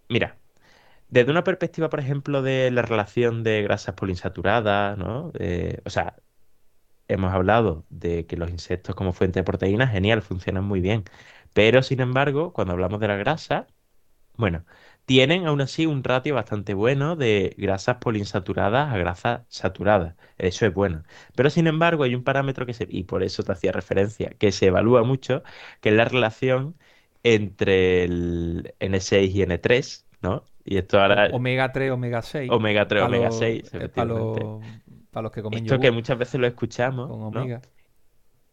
mira, desde una perspectiva, por ejemplo, de la relación de grasas poliinsaturadas, ¿no? Eh, o sea, hemos hablado de que los insectos como fuente de proteínas, genial, funcionan muy bien, pero sin embargo, cuando hablamos de la grasa, bueno, tienen aún así un ratio bastante bueno de grasas poliinsaturadas a grasas saturadas. Eso es bueno. Pero sin embargo, hay un parámetro que se, y por eso te hacía referencia, que se evalúa mucho, que es la relación entre el N6 y N3, ¿no? Y esto ahora, Omega 3, omega 6. omega 3, Para omega los, 6, para efectivamente. los, para los que comen Esto que muchas veces lo escuchamos, con ¿no?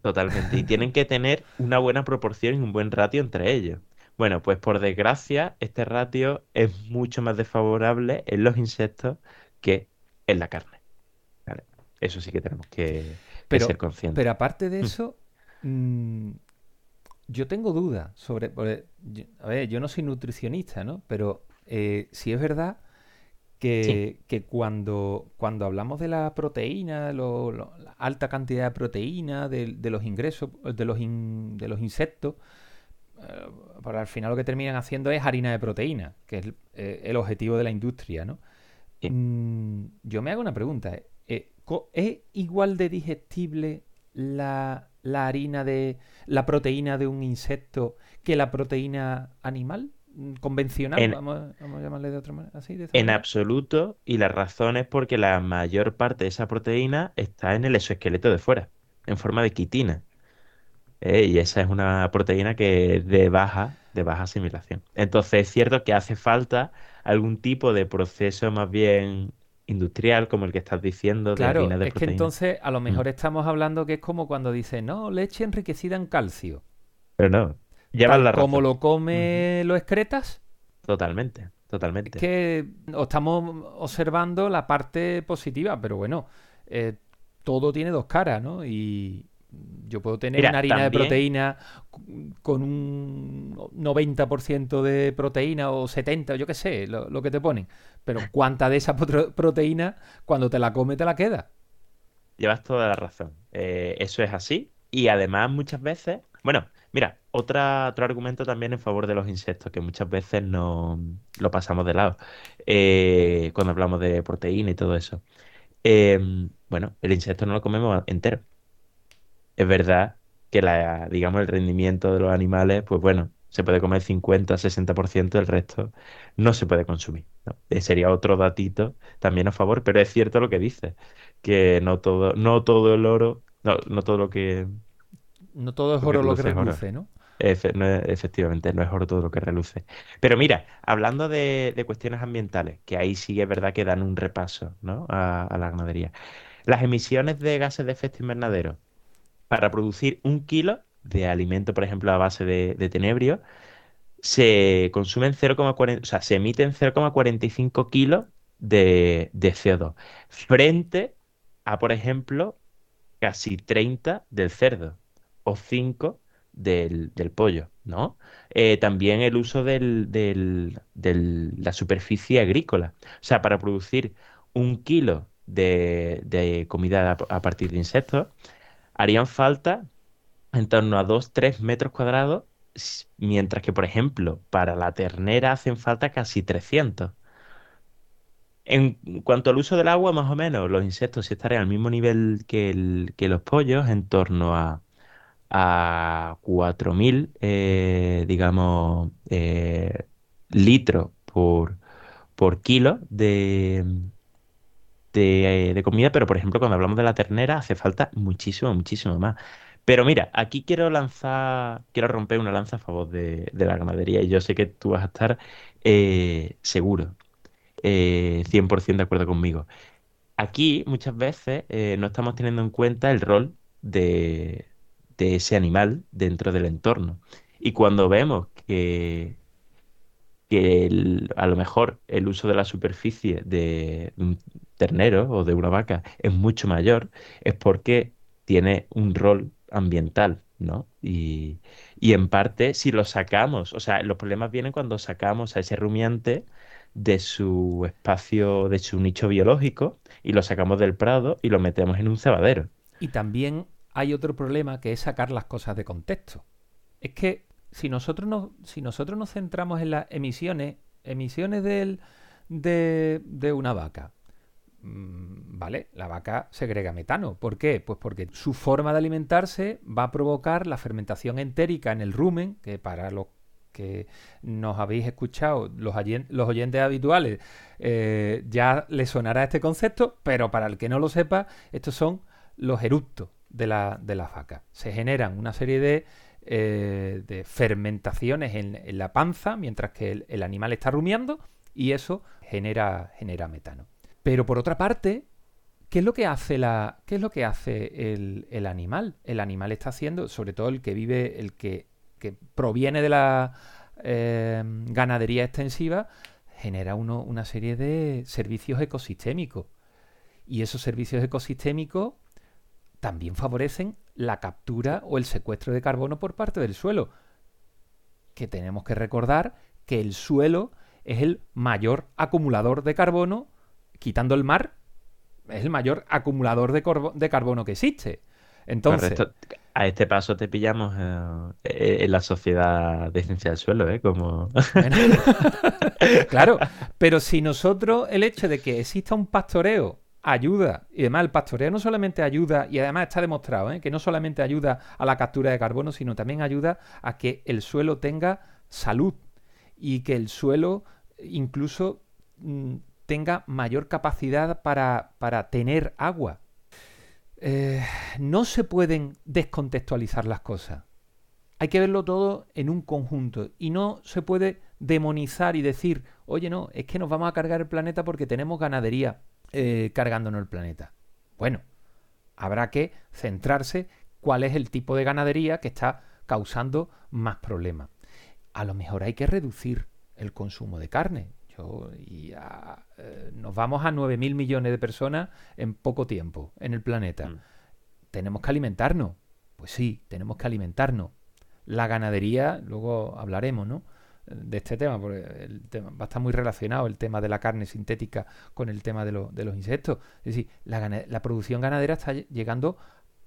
Totalmente. Y tienen que tener una buena proporción y un buen ratio entre ellos. Bueno, pues por desgracia, este ratio es mucho más desfavorable en los insectos que en la carne. ¿vale? Eso sí que tenemos que, que Pero, ser conscientes. pero aparte de Mm. eso, mm, yo tengo dudas sobre. a ver, yo no soy nutricionista, ¿no? Pero eh, sí es verdad que, que cuando, cuando hablamos de la proteína, lo- lo- la alta cantidad de proteína, de, de los ingresos, de los, in- de los insectos, eh, para al final lo que terminan haciendo es harina de proteína, que es el, eh, el objetivo de la industria, ¿no? Sí. Mm, yo me hago una pregunta. eh, ¿Es igual de digestible la, la harina de la proteína de un insecto que la proteína animal? Convencional, En- vamos, a- vamos a llamarle de otra manera, así, de En manera. absoluto, y la razón es porque la mayor parte de esa proteína está en el exoesqueleto de fuera, en forma de quitina. ¿eh? Y esa es una proteína que es de baja, de baja asimilación. Entonces es cierto que hace falta algún tipo de proceso más bien industrial, como el que estás diciendo, de Claro, harina de es que entonces a lo Mm. mejor estamos hablando que es como cuando dicen, no, leche enriquecida en calcio. Pero no, llevas la como razón. lo come los excretas, Totalmente, es totalmente. que o estamos observando la parte positiva, pero bueno, eh, todo tiene dos caras, ¿no? Y yo puedo tener Mira, una harina de proteína con un 90% de proteína o 70, yo qué sé, lo, lo que te ponen. Pero ¿cuánta de esa proteína cuando te la comes te la queda? Llevas toda la razón. Eh, eso es así. Y además muchas veces, bueno, mira, otra, otro argumento también en favor de los insectos, que muchas veces no lo pasamos de lado eh, cuando hablamos de proteína y todo eso. Eh, bueno, el insecto no lo comemos entero. Es verdad que la, digamos, el rendimiento de los animales, pues bueno, se puede comer 50, 60%, el resto no se puede consumir, ¿no? Eh, Sería otro datito también a favor, pero es cierto lo que dices, que no todo, no todo el oro, no, no todo lo que, No todo es lo que oro lo que es oro. reluce, ¿no? No efectivamente, no es oro todo lo que reluce. Pero mira, hablando de, cuestiones ambientales, que ahí sí es verdad que dan un repaso, ¿no? a, a la ganadería. Las emisiones de gases de efecto invernadero para producir un kilo de alimento, por ejemplo, a base de, de tenebrio, se consumen 0,40, o sea, se emiten 0,45 kilos de, de CO2, frente a, por ejemplo, casi 30 del cerdo o 5 del, del pollo, ¿no? Eh, también el uso del, del- del- la superficie agrícola. O sea, para producir un kilo de, de comida a, partir de insectos, harían falta en torno a 2-3 metros cuadrados, mientras que, por ejemplo, para la ternera hacen falta casi 300. En cuanto al uso del agua, más o menos, los insectos sí estarían al mismo nivel que, el- que los pollos, en torno a, a 4.000, eh, digamos, eh, litros por, por kilo de, de, comida, pero por ejemplo, cuando hablamos de la ternera, hace falta muchísimo, muchísimo más. Pero mira, aquí quiero lanzar, quiero romper una lanza a favor de, de la ganadería y yo sé que tú vas a estar eh, seguro, eh, 100% de acuerdo conmigo. Aquí muchas veces eh, no estamos teniendo en cuenta el rol de, de ese animal dentro del entorno. Y cuando vemos que que a lo mejor el uso de la superficie de un ternero o de una vaca es mucho mayor, es porque tiene un rol ambiental, ¿no? Y, y en parte, si lo sacamos, o sea, los problemas vienen cuando sacamos a ese rumiante de su espacio, de su nicho biológico, y lo sacamos del prado y lo metemos en un cebadero. Y también hay otro problema que es sacar las cosas de contexto. Es que si nosotros nos, si nosotros nos centramos en las emisiones, emisiones del, de, una vaca, mm, ¿vale? La vaca segrega metano. ¿Por qué? Pues porque su forma de alimentarse va a provocar la fermentación entérica en el rumen, que para los que nos habéis escuchado, los, los oyentes habituales, eh, ya les sonará este concepto, pero para el que no lo sepa, estos son los eructos de la, de la vaca. Se generan una serie de eh, de fermentaciones en, la panza mientras que el, animal está rumiando y eso genera, genera metano. Pero por otra parte, ¿qué es lo que hace, la, qué es lo que hace el, animal? El animal está haciendo, sobre todo el que vive, el que, proviene de la eh, ganadería extensiva, genera uno, una serie de servicios ecosistémicos. Y esos servicios ecosistémicos también favorecen la captura o el secuestro de carbono por parte del suelo. Que tenemos que recordar que el suelo es el mayor acumulador de carbono, quitando el mar, es el mayor acumulador de, carbono que existe. Entonces, a este paso te pillamos eh, en la sociedad de ciencia del suelo, ¿eh? Como... claro, pero si nosotros el hecho de que exista un pastoreo ayuda, y además el pastoreo no solamente ayuda, y además está demostrado, ¿eh? que no solamente ayuda a la captura de carbono, sino también ayuda a que el suelo tenga salud y que el suelo incluso mm, tenga mayor capacidad para, para tener agua. Eh, no se pueden descontextualizar las cosas. Hay que verlo todo en un conjunto y no se puede demonizar y decir, oye, no, es que nos vamos a cargar el planeta porque tenemos ganadería eh, cargándonos el planeta. Bueno, habrá que centrarse cuál es el tipo de ganadería que está causando más problemas. A lo mejor hay que reducir el consumo de carne. Yo, y eh, nos vamos a 9.000 millones de personas en poco tiempo en el planeta. Mm. ¿Tenemos que alimentarnos? Pues sí, tenemos que alimentarnos. La ganadería, luego hablaremos, ¿no? De este tema, porque el tema va a estar muy relacionado el tema de la carne sintética con el tema de, de los insectos. Es decir, la, producción ganadera está llegando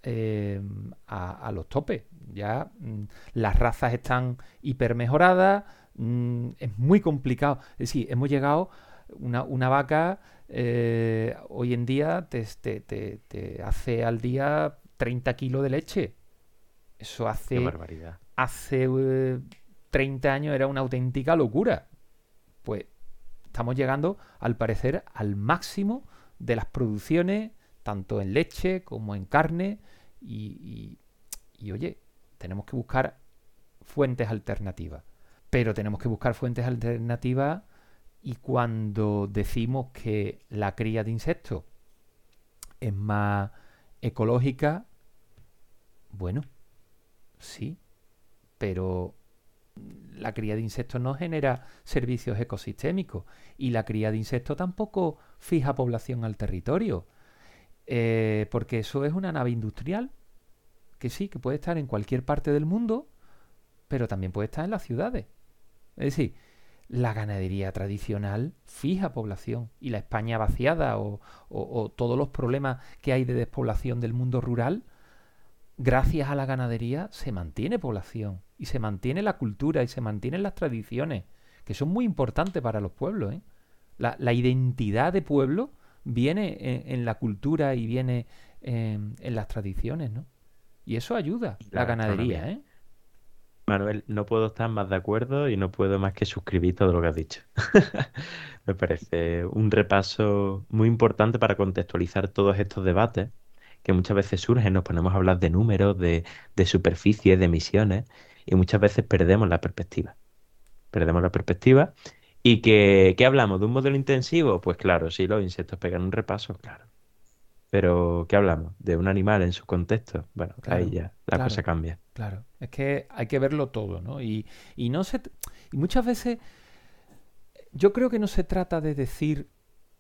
eh, a, los topes. Ya mm, las razas están hipermejoradas, mm, es muy complicado. Es decir, hemos llegado, una, una vaca eh, hoy en día te, te, hace al día 30 kilos de leche. Eso hace... barbaridad. Hace... Eh, 30 años era una auténtica locura. Pues estamos llegando, al parecer, al máximo de las producciones, tanto en leche como en carne. Y, oye, tenemos que buscar fuentes alternativas. Pero tenemos que buscar fuentes alternativas y cuando decimos que la cría de insectos es más ecológica, bueno, sí, pero la cría de insectos no genera servicios ecosistémicos y la cría de insectos tampoco fija población al territorio. Eh, porque eso es una nave industrial que sí, que puede estar en cualquier parte del mundo, pero también puede estar en las ciudades. Es decir, la ganadería tradicional fija población y la España vaciada o, o todos los problemas que hay de despoblación del mundo rural, gracias a la ganadería se mantiene población y se mantiene la cultura y se mantienen las tradiciones, que son muy importantes para los pueblos. ¿eh? La, identidad de pueblo viene en, la cultura y viene en, las tradiciones, ¿no? Y eso ayuda, la, ganadería, ¿eh? Manuel, no puedo estar más de acuerdo y no puedo más que suscribir todo lo que has dicho. Me parece un repaso muy importante para contextualizar todos estos debates que muchas veces surgen, nos ponemos a hablar de números, de, de superficies, de emisiones, y muchas veces perdemos la perspectiva. Perdemos la perspectiva. ¿Y que, qué hablamos? ¿De un modelo intensivo? Pues claro, sí, los insectos pegan un repaso, claro. Pero, ¿qué hablamos? ¿De un animal en su contexto? Bueno, ahí ya la cosa cambia. Claro, es que hay que verlo todo, ¿no? Y, y no se... Y muchas veces yo creo que no se trata de decir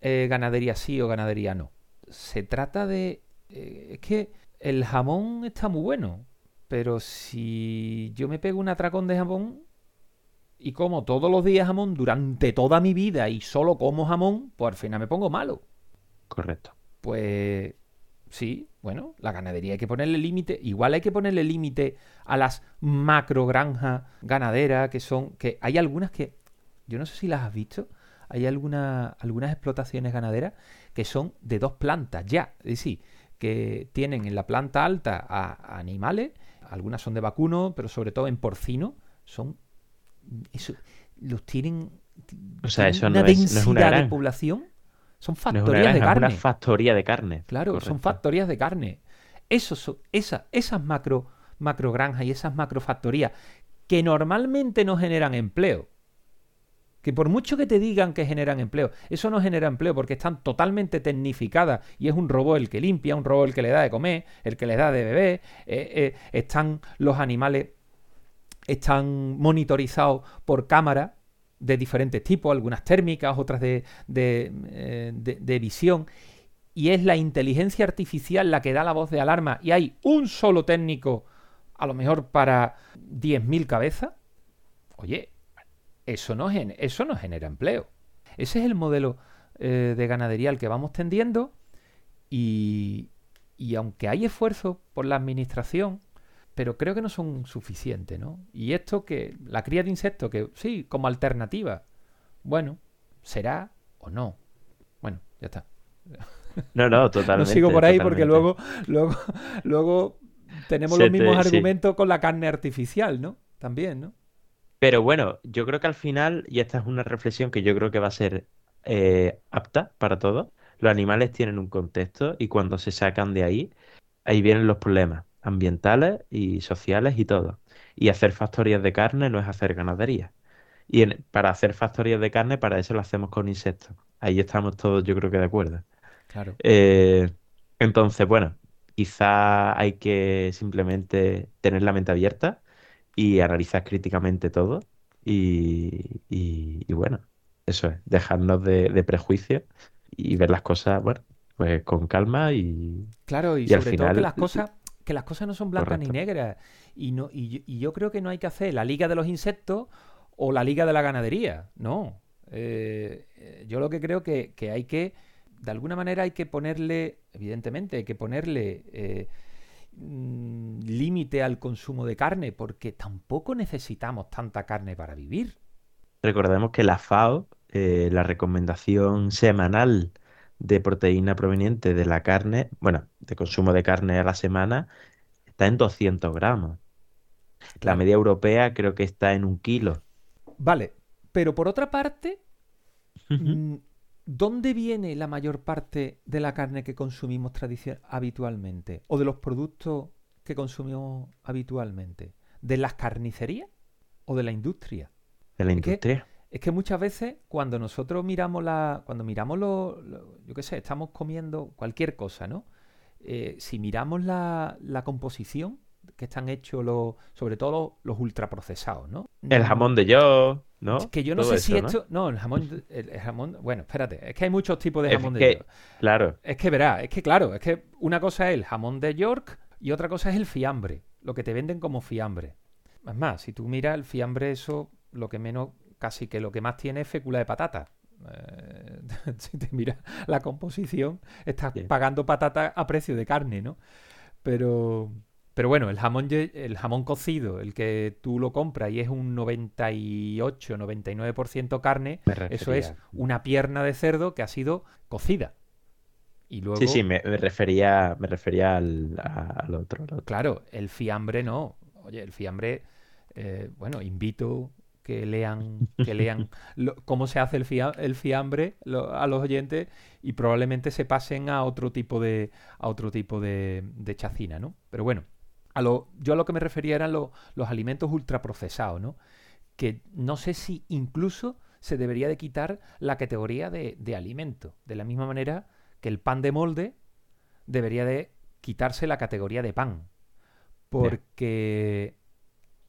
eh, ganadería sí o ganadería no. Se trata de... eh, es que el jamón está muy bueno, pero si yo me pego un atracón de jamón y como todos los días jamón durante toda mi vida y solo como jamón, pues al final me pongo malo. Correcto. Pues sí, bueno, la ganadería hay que ponerle límite. Igual hay que ponerle límite a las macrogranjas ganaderas, que son, que hay algunas que, yo no sé si las has visto, hay alguna- algunas explotaciones ganaderas que son de dos plantas ya. Es decir, que tienen en la planta alta a, a animales, algunas son de vacuno, pero sobre todo en porcino, son, eso, los tienen, O sea, tienen eso una no es, no es densidad de población, son No es una factorías de es una carne. factoría de carne. Claro, son factorías de carne. Esos son, esa- esas macro, macro granjas y esas macro factorías que normalmente no generan empleo. Que por mucho que te digan que generan empleo, eso no genera empleo porque están totalmente tecnificadas y es un robot el que limpia, un robot el que le da de comer, el que le da de beber, eh, eh, están los animales, están monitorizados por cámaras de diferentes tipos, algunas térmicas, otras de, de, eh, de- de visión, y es la inteligencia artificial la que da la voz de alarma y hay un solo técnico, a lo mejor para 10.000 cabezas, oye, eso no, eso no genera empleo. Ese es el modelo eh, de ganadería al que vamos tendiendo y, y aunque hay esfuerzo por la administración, pero creo que no son suficientes, ¿no? Y esto que la cría de insectos, que sí, como alternativa, bueno, será o no. Bueno, ya está. No, no, totalmente. No sigo por ahí porque luego, luego, luego tenemos Se los mismos te- sí. argumentos con la carne artificial, ¿no? También, ¿no? Pero bueno, yo creo que al final, y esta es una reflexión que yo creo que va a ser eh, apta para todos, los animales tienen un contexto y cuando se sacan de ahí, ahí vienen los problemas ambientales y sociales y todo. Y hacer factorías de carne no es hacer ganadería. Y en- para hacer factorías de carne, para eso lo hacemos con insectos. Ahí estamos todos, yo creo que de acuerdo. Claro. Eh, entonces, bueno, quizá hay que simplemente tener la mente abierta y analizar críticamente todo. Y, y- y bueno, eso es, dejarnos de, de prejuicios y ver las cosas, bueno, pues con calma y Claro, y, sobre todo que las cosas, que las cosas no son blancas ni negras. Y no, y, yo- y yo creo que no hay que hacer la liga de los insectos o la liga de la ganadería. No. Eh, eh, yo lo que creo que, que hay que, de alguna manera hay que ponerle, evidentemente, hay que ponerle eh, mm, límite al consumo de carne, porque tampoco necesitamos tanta carne para vivir. recordemos que la FAO, eh, la recomendación semanal de proteína proveniente de la carne, bueno, de consumo de carne a la semana, está en 200 gramos. La media europea creo que está en un kilo. Vale, pero por otra parte, ¿Dónde viene la mayor parte de la carne que consumimos habitualmente? ¿O de los productos que consumimos habitualmente? ¿De las carnicerías o de la industria? De la Es que- industria. Es que muchas veces cuando nosotros miramos la. Cuando miramos lo. lo- yo qué sé, estamos comiendo cualquier cosa, ¿no? Eh, si miramos la, la composición que están hechos los. sobre todo los, los ultraprocesados, ¿no? El jamón de yo, ¿no? que yo no Todo sé si esto. No, el jamón. El, el jamón. Bueno, espérate. Es que hay muchos tipos de Es jamón de York. Claro, Es que verá, es que claro, es que una cosa es el jamón de York y otra cosa es el fiambre. Lo que te venden como fiambre. Es más, si tú miras el fiambre, eso lo que menos. casi que lo que más tiene es fécula de patata. Eh, si te miras la composición, estás pagando patata a precio de carne, ¿no? Pero. Pero bueno, el jamón, el jamón cocido, el que tú lo compras y es un 98, 99% carne, eso es una pierna de cerdo que ha sido cocida. Y luego, Sí, sí, me, me refería, me refería al, al otro, al otro. claro, el fiambre no. Oye, el fiambre, eh, bueno, invito que lean, que lean lo- cómo se hace el, fia- el fiambre lo- a los oyentes y probablemente se pasen a otro tipo de, a otro tipo de, de chacina, ¿no? Pero bueno, lo, yo a lo que me refería eran lo- los alimentos ultraprocesados, ¿no? Que no sé si incluso se debería de quitar la categoría de, de alimento, de la misma manera que el pan de molde debería de quitarse la categoría de pan. Porque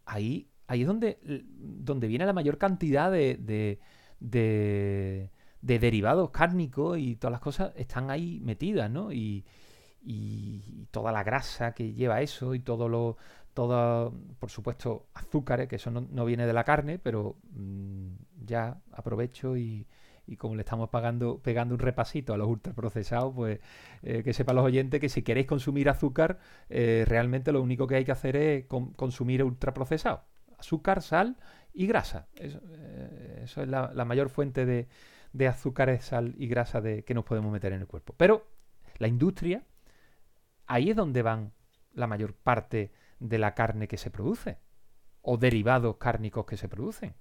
ahí, ahí es donde, donde viene la mayor cantidad de, de- de, de derivados cárnicos y todas las cosas están ahí metidas, ¿no? Y, y toda la grasa que lleva eso y todo lo todo por supuesto azúcares que eso no, viene de la carne pero mm, ya aprovecho y, y, como le estamos pagando pegando un repasito a los ultraprocesados pues eh, que sepan los oyentes que si queréis consumir azúcar eh, realmente lo único que hay que hacer es consumir ultraprocesado azúcar sal y grasa. Eso, eh, es la, mayor fuente de, de azúcares sal y grasa de, que nos podemos meter en el cuerpo. Pero la industria ahí es donde van la mayor parte de la carne que se produce o derivados cárnicos que se producen.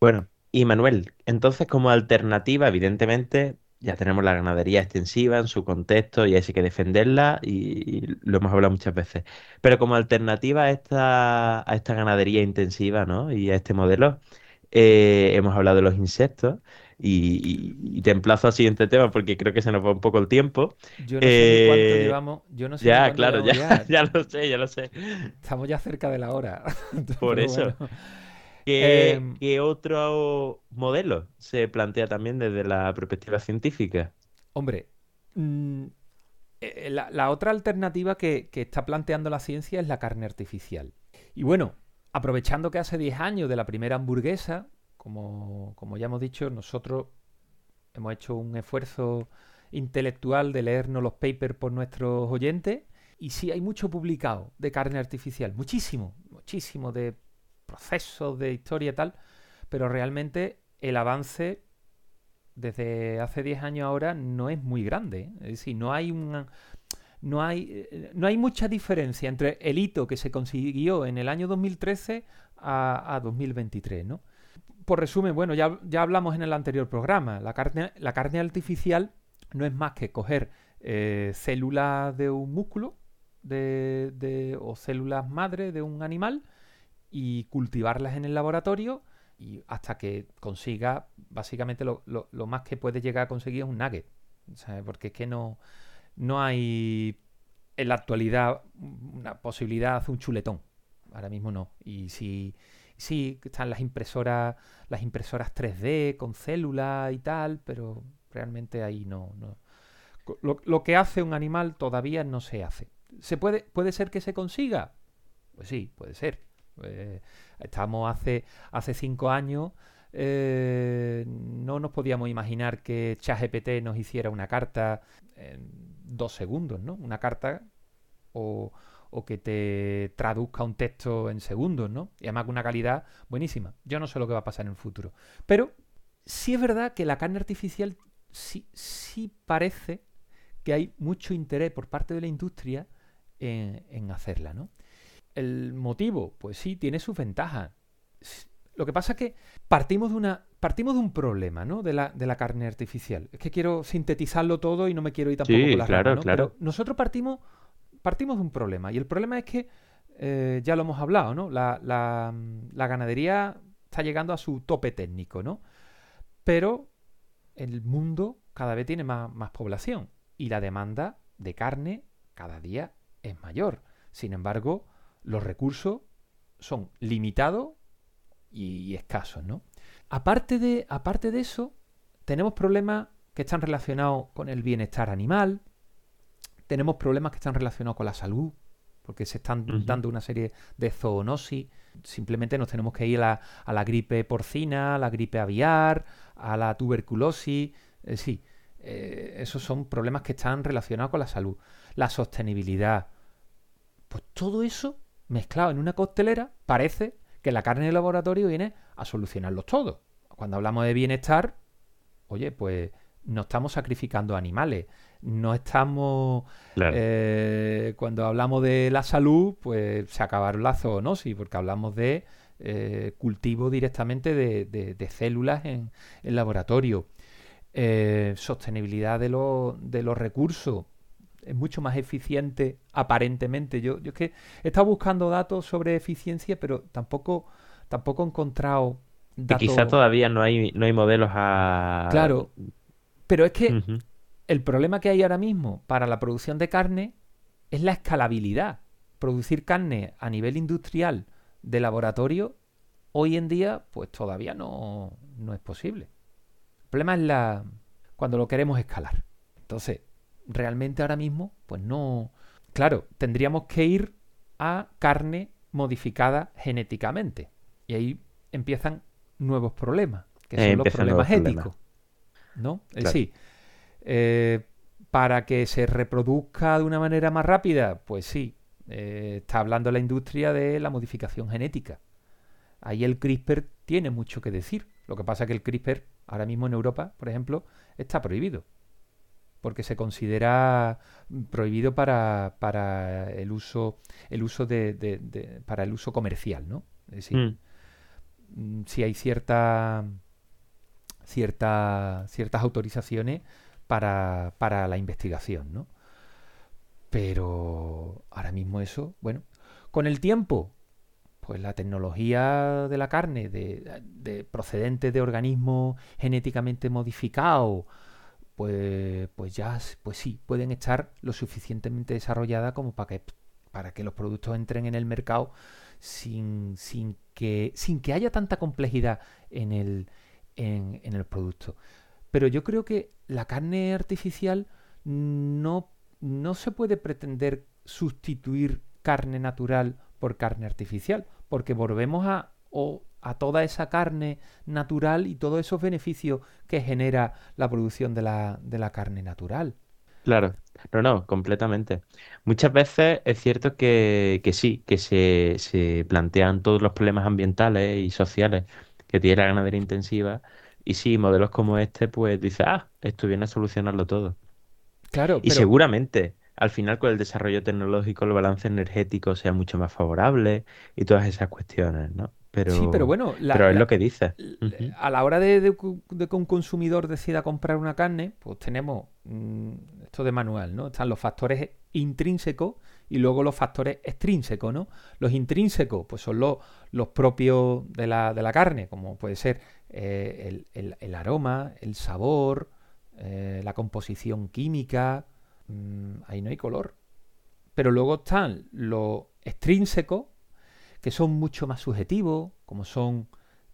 Bueno, y Manuel, entonces como alternativa, evidentemente, ya tenemos la ganadería extensiva en su contexto y hay que defenderla y, lo hemos hablado muchas veces. Pero como alternativa a esta, a esta ganadería intensiva ¿no? y a este modelo, eh, hemos hablado de los insectos y, te emplazo al siguiente tema porque creo que se nos va un poco el tiempo. Yo no sé cuánto eh, llevamos. Yo no sé ya, claro, ya, ya, lo sé, ya lo sé. Estamos ya cerca de la hora. Por eso. Em, ¿Qué, otro modelo se plantea también desde la perspectiva científica? Hombre, mm, eh, la, otra alternativa que, que está planteando la ciencia es la carne artificial. Y bueno, aprovechando que hace 10 años de la primera hamburguesa, como, ya hemos dicho, nosotros hemos hecho un esfuerzo intelectual de leernos los papers por nuestros oyentes. Y sí, hay mucho publicado de carne artificial, muchísimo, muchísimo de procesos, de historia y tal, pero realmente el avance desde hace 10 años ahora no es muy grande. ¿eh? Es decir, no hay una, no hay, eh, no hay mucha diferencia entre el hito que se consiguió en el año 2013 a, a 2023, ¿no? por resumen, bueno, ya, ya hablamos en el anterior programa, la carne, la carne artificial no es más que coger eh, células de un músculo de, o células madre de un animal y cultivarlas en el laboratorio y hasta que consiga, básicamente lo, más que puede llegar a conseguir es un nugget. Porque es que no, no hay en la actualidad una posibilidad un chuletón. Ahora mismo no. Y si sí, están las impresoras, las impresoras 3D con células y tal, pero realmente ahí no. no. Lo, que hace un animal todavía no se hace. ¿Se puede, ¿Puede ser que se consiga? Pues sí, puede ser. Eh, estamos hace, hace cinco años. Eh, no nos podíamos imaginar que ChatGPT nos hiciera una carta en dos segundos, ¿no? Una carta o, o que te traduzca un texto en segundos, ¿no? Y además con una calidad buenísima. Yo no sé lo que va a pasar en el futuro. Pero sí es verdad que la carne artificial sí, sí parece que hay mucho interés por parte de la industria en, hacerla, ¿no? El motivo, pues sí, tiene sus ventajas. Lo que pasa es que partimos de una. Partimos de un problema, ¿no? De la, de la carne artificial. Es que quiero sintetizarlo todo y no me quiero ir tampoco sí, por la claro, ¿no? claro. nosotros partimos partimos de un problema. Y el problema es que, eh, ya lo hemos hablado, ¿no? La, ganadería está llegando a su tope técnico, ¿no? Pero el mundo cada vez tiene más, población y la demanda de carne cada día es mayor. Sin embargo, los recursos son limitados y, escasos, ¿no? Aparte de, aparte de eso, tenemos problemas que están relacionados con el bienestar animal, tenemos problemas que están relacionados con la salud, porque se están dando una serie de zoonosis. Simplemente nos tenemos que ir a la, gripe porcina, a la gripe aviar, a la tuberculosis. Eh, sí, eh, esos son problemas que están relacionados con la salud. La sostenibilidad. Pues todo eso mezclado en una costelera parece que la carne de laboratorio viene a solucionarlos todos. Cuando hablamos de bienestar, oye, pues no estamos sacrificando animales no estamos... Eh, cuando hablamos de la salud, pues se acabaron las zoonosis, porque hablamos de eh, cultivo directamente de, células en, el laboratorio. Eh, sostenibilidad de, de los recursos es mucho más eficiente aparentemente. Yo, yo es que he estado buscando datos sobre eficiencia, pero tampoco, tampoco he encontrado datos. quizá todavía no hay, no hay modelos a. Claro. Pero es que el problema que hay ahora mismo para la producción de carne es la escalabilidad. Producir carne a nivel industrial de laboratorio hoy en día pues todavía no, no es posible. El problema es la cuando lo queremos escalar. Entonces, realmente ahora mismo, pues no. Claro, tendríamos que ir a carne modificada genéticamente. Y ahí empiezan nuevos problemas, que son los problemas éticos. ¿No? Es decir, eh, para que se reproduzca de una manera más rápida, pues sí, eh, está hablando la industria de la modificación genética. Ahí el CRISPR tiene mucho que decir. Lo que pasa es que el CRISPR, ahora mismo en Europa, por ejemplo, está prohibido. Porque se considera prohibido para, para el uso, el uso de, para el uso comercial, ¿no? Es decir, mm. Mm, si hay cierta, cierta, ciertas autorizaciones para, para la investigación, ¿no? Pero ahora mismo eso, bueno, con el tiempo, pues la tecnología de la carne, de, de procedente de organismos genéticamente modificados, pues, pues ya, pues sí, pueden estar lo suficientemente desarrolladas como para que, para que los productos entren en el mercado sin, sin, que, sin que haya tanta complejidad en el, en, el producto. Pero yo creo que la carne artificial no no se puede pretender sustituir carne natural por carne artificial, porque volvemos a, a toda esa carne natural y todos esos beneficios que genera la producción de la, de la carne natural. Claro, no, no, completamente. Muchas veces es cierto que, que sí, que se, se, plantean todos los problemas ambientales y sociales que tiene la ganadería intensiva, y sí, modelos como este, pues dice, ah, esto viene a solucionarlo todo. Claro, Y seguramente al final con el desarrollo tecnológico el balance energético sea mucho más favorable y todas esas cuestiones, ¿no? Pero, sí, pero bueno, pero es lo que dice. A la hora de, que un consumidor decida comprar una carne, pues tenemos mm, esto de manual, ¿no? Están los factores intrínsecos y luego los factores extrínsecos, ¿no? Los intrínsecos, pues son los, los propios de la, de la carne, como puede ser eh, el aroma, el sabor, eh, la composición química, mm, ahí no hay color. Pero luego están los extrínsecos, que son mucho más subjetivos, como son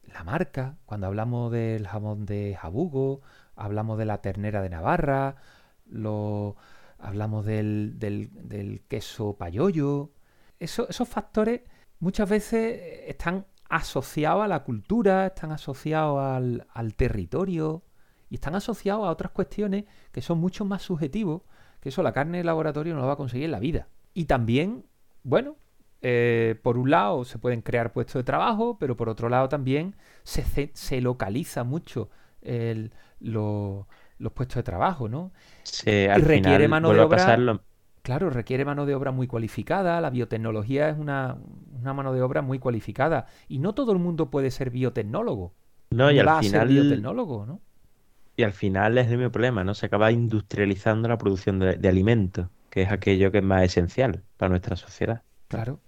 la marca, cuando hablamos del jamón de jabugo, hablamos de la ternera de Navarra, hablamos del, del, queso payollo. esos factores muchas veces están asociados a la cultura, están asociados al, al territorio, y están asociados a otras cuestiones que son mucho más subjetivos, que eso la carne de laboratorio no lo va a conseguir en la vida. Y también, bueno, eh, por un lado se pueden crear puestos de trabajo, pero por otro lado también se, se localiza mucho los puestos de trabajo, ¿no? y requiere mano de obra. Claro, requiere mano de obra muy cualificada. La biotecnología es una, una, mano de obra muy cualificada. Y no todo el mundo puede ser biotecnólogo. No, y al final. biotecnólogo, ¿no? Y al final es el mismo problema, ¿no? Se acaba industrializando la producción de, alimentos, que es aquello que es más esencial para nuestra sociedad. Claro.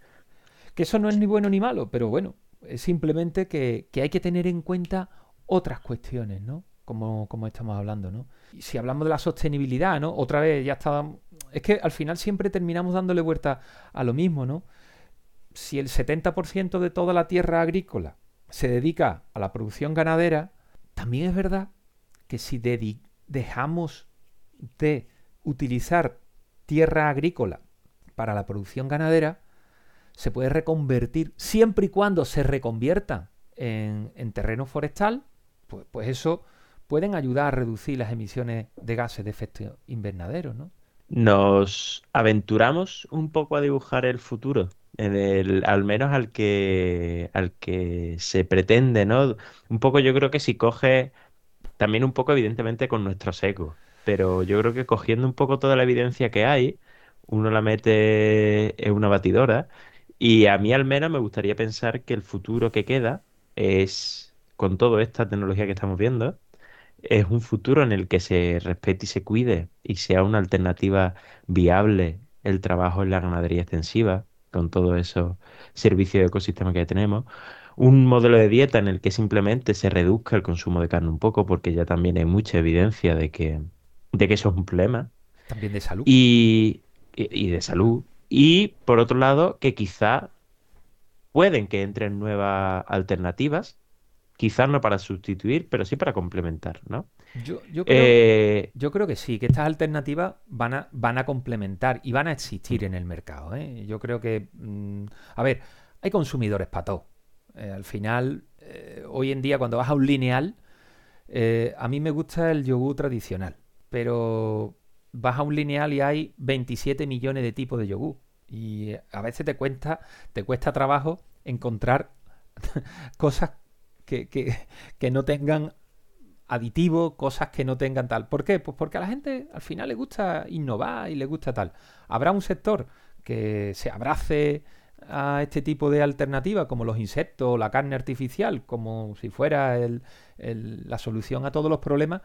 Que eso no es ni bueno ni malo, pero bueno, es simplemente que, hay que tener en cuenta otras cuestiones, ¿no? Como, como, estamos hablando, ¿no? Y si hablamos de la sostenibilidad, ¿no? Otra vez ya está... Es que al final siempre terminamos dándole vuelta a lo mismo, ¿no? Si el 70% de toda la tierra agrícola se dedica a la producción ganadera, también es verdad que si dejamos de utilizar tierra agrícola para la producción ganadera, se puede reconvertir siempre y cuando se reconvierta en, terreno forestal, pues, pues, eso pueden ayudar a reducir las emisiones de gases de efecto invernadero, ¿no? Nos aventuramos un poco a dibujar el futuro, en al menos al que, al que se pretende, ¿no? Un poco yo creo que si coge también un poco evidentemente con nuestro seco, pero yo creo que cogiendo un poco toda la evidencia que hay, uno la mete en una batidora y a mí al menos me gustaría pensar que el futuro que queda es, con toda esta tecnología que estamos viendo, es un futuro en el que se respete y se cuide y sea una alternativa viable el trabajo en la ganadería extensiva, con todos esos servicios de ecosistema que tenemos, un modelo de dieta en el que simplemente se reduzca el consumo de carne un poco, porque ya también hay mucha evidencia de que, de que eso es un problema. También de salud. Y, y, de salud. Y por otro lado, que quizá pueden que entren nuevas alternativas Quizás no para sustituir, pero sí para complementar, ¿no? Yo, yo, creo, Eh, yo creo que sí, que estas alternativas van a, van a complementar y van a existir en el mercado. ¿eh? Yo creo que, mm, a ver, hay consumidores para todo. Eh, al final, eh, hoy en día, cuando vas a un lineal, eh, a mí me gusta el yogur tradicional, pero vas a un lineal y hay 27 millones de tipos de yogur. Y eh, a veces te cuesta, te cuesta trabajo encontrar cosas que, que- que no tengan aditivos, cosas que no tengan tal. ¿Por qué? Pues porque a la gente al final le gusta innovar y le gusta tal. Habrá un sector que se abrace a este tipo de alternativas, como los insectos, la carne artificial, como si fuera el- el- la solución a todos los problemas.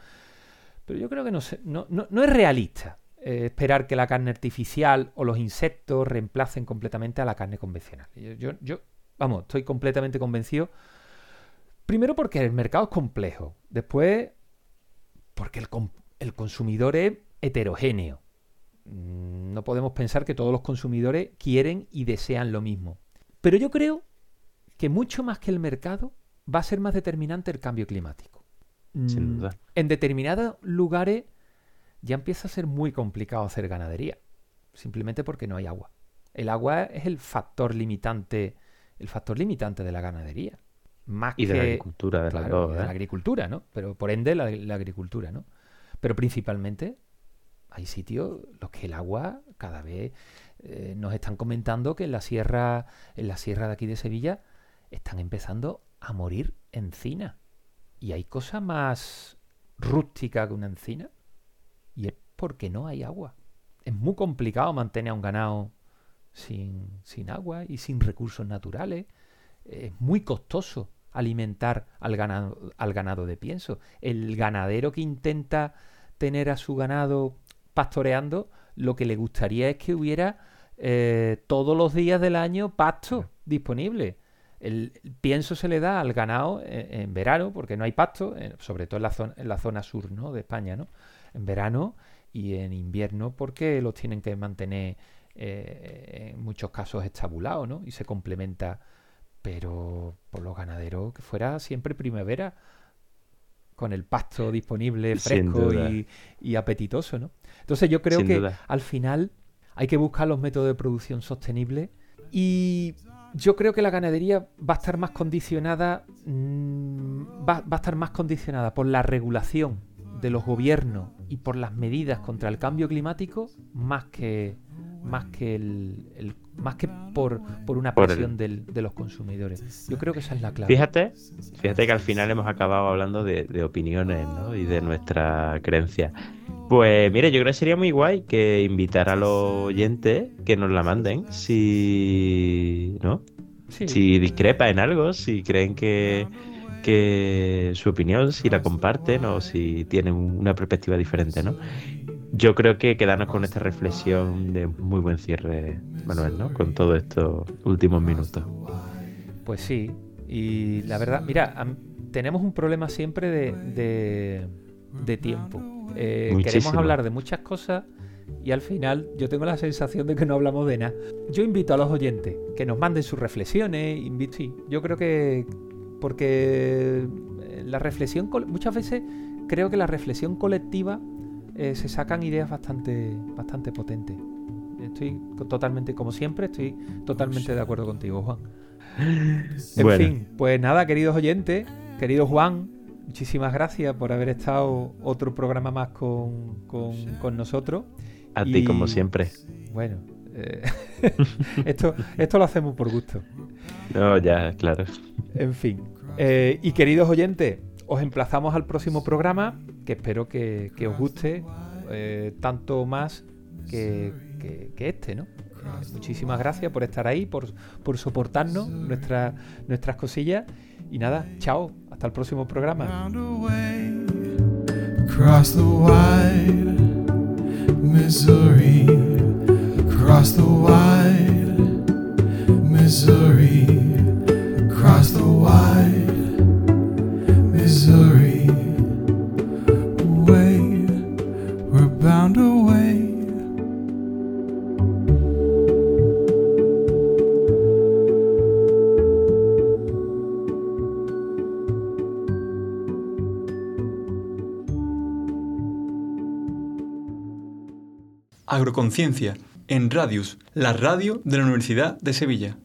Pero yo creo que no, no, no- no es realista eh, esperar que la carne artificial o los insectos reemplacen completamente a la carne convencional. Yo, yo- vamos, estoy completamente convencido. Primero porque el mercado es complejo. Después porque el consumidor es heterogéneo. Mm, No podemos pensar que todos los consumidores quieren y desean lo mismo. Pero yo creo que mucho más que el mercado va a ser más determinante el cambio climático. Sin Mm, duda. En determinados lugares ya empieza a ser muy complicado hacer ganadería, simplemente porque no hay agua. El agua es el factor limitante, el factor limitante de la ganadería. Más y de la que- agricultura, de Claro, dos, de la agricultura, ¿no? Pero por ende la, la agricultura, ¿no? Pero principalmente hay sitios los que el agua cada vez eh, nos están comentando que en la sierra, en la sierra de aquí de Sevilla están empezando a morir encinas. Y hay cosa más rústica que una encina. Y es porque no hay agua. Es muy complicado mantener a un ganado sin, sin agua y sin recursos naturales. Es muy costoso alimentar al ganado, al ganado de pienso. El ganadero que intenta tener a su ganado pastoreando, lo que le gustaría es que hubiera eh, todos los días del año pasto disponible. El pienso se le da al ganado en, en verano, porque no hay pasto, eh, sobre todo en la zona, en la zona sur ¿no? de España, ¿no? En verano y en invierno, porque los tienen que mantener eh, en muchos casos estabulados, ¿no? Y se complementa, pero por los ganaderos que fuera siempre primavera, con el pasto disponible fresco y, y apetitoso, ¿no? Entonces yo creo Sin que duda. al final hay que buscar los métodos de producción sostenibles y yo creo que la ganadería va a estar más condicionada mm, va, va a estar más condicionada por la regulación de los gobiernos y por las medidas contra el cambio climático más que más que el, el- más que por, por una Por el- presión del- de los consumidores. Yo creo que esa es la clave. Fíjate, fíjate que al final hemos acabado hablando de, de opiniones, ¿no? Y de nuestra creencia. Pues mire, yo creo que sería muy guay que invitar a los oyentes que nos la manden si, ¿no? Sí. Si discrepa en algo, si creen que, que su opinión, si la comparten o si tienen una perspectiva diferente, ¿no? Yo creo que quedarnos con esta reflexión de muy buen cierre, Manuel, ¿no? Con todos estos últimos minutos. Pues sí, y la verdad, mira, tenemos un problema siempre de, de- de tiempo. Eh, queremos hablar de muchas cosas y al final yo tengo la sensación de que no hablamos de nada. Yo invito a los oyentes que nos manden sus reflexiones, invito, sí, yo creo que porque eh, la reflexión, muchas veces creo que la reflexión colectiva eh, se sacan ideas bastante, bastante potentes. Estoy totalmente, como siempre, estoy totalmente de acuerdo contigo, Juan. En Bueno. fin, pues nada, queridos oyentes, querido Juan, muchísimas gracias por haber estado otro programa más con, con- con nosotros. A ti, como siempre. Bueno, eh, esto, esto lo hacemos por gusto. No, ya, claro. En fin. Eh, y queridos oyentes, os emplazamos al próximo programa, que espero que, que os guste eh, tanto más que, que- que este, ¿no? Muchísimas gracias por estar ahí, por, por soportarnos nuestra- nuestras cosillas. Y nada, chao, hasta el próximo programa. Missouri, across the wide Missouri, across the wide Missouri. Way, we're bound away. Agroconciencia, en Radius, la radio de la Universidad de Sevilla.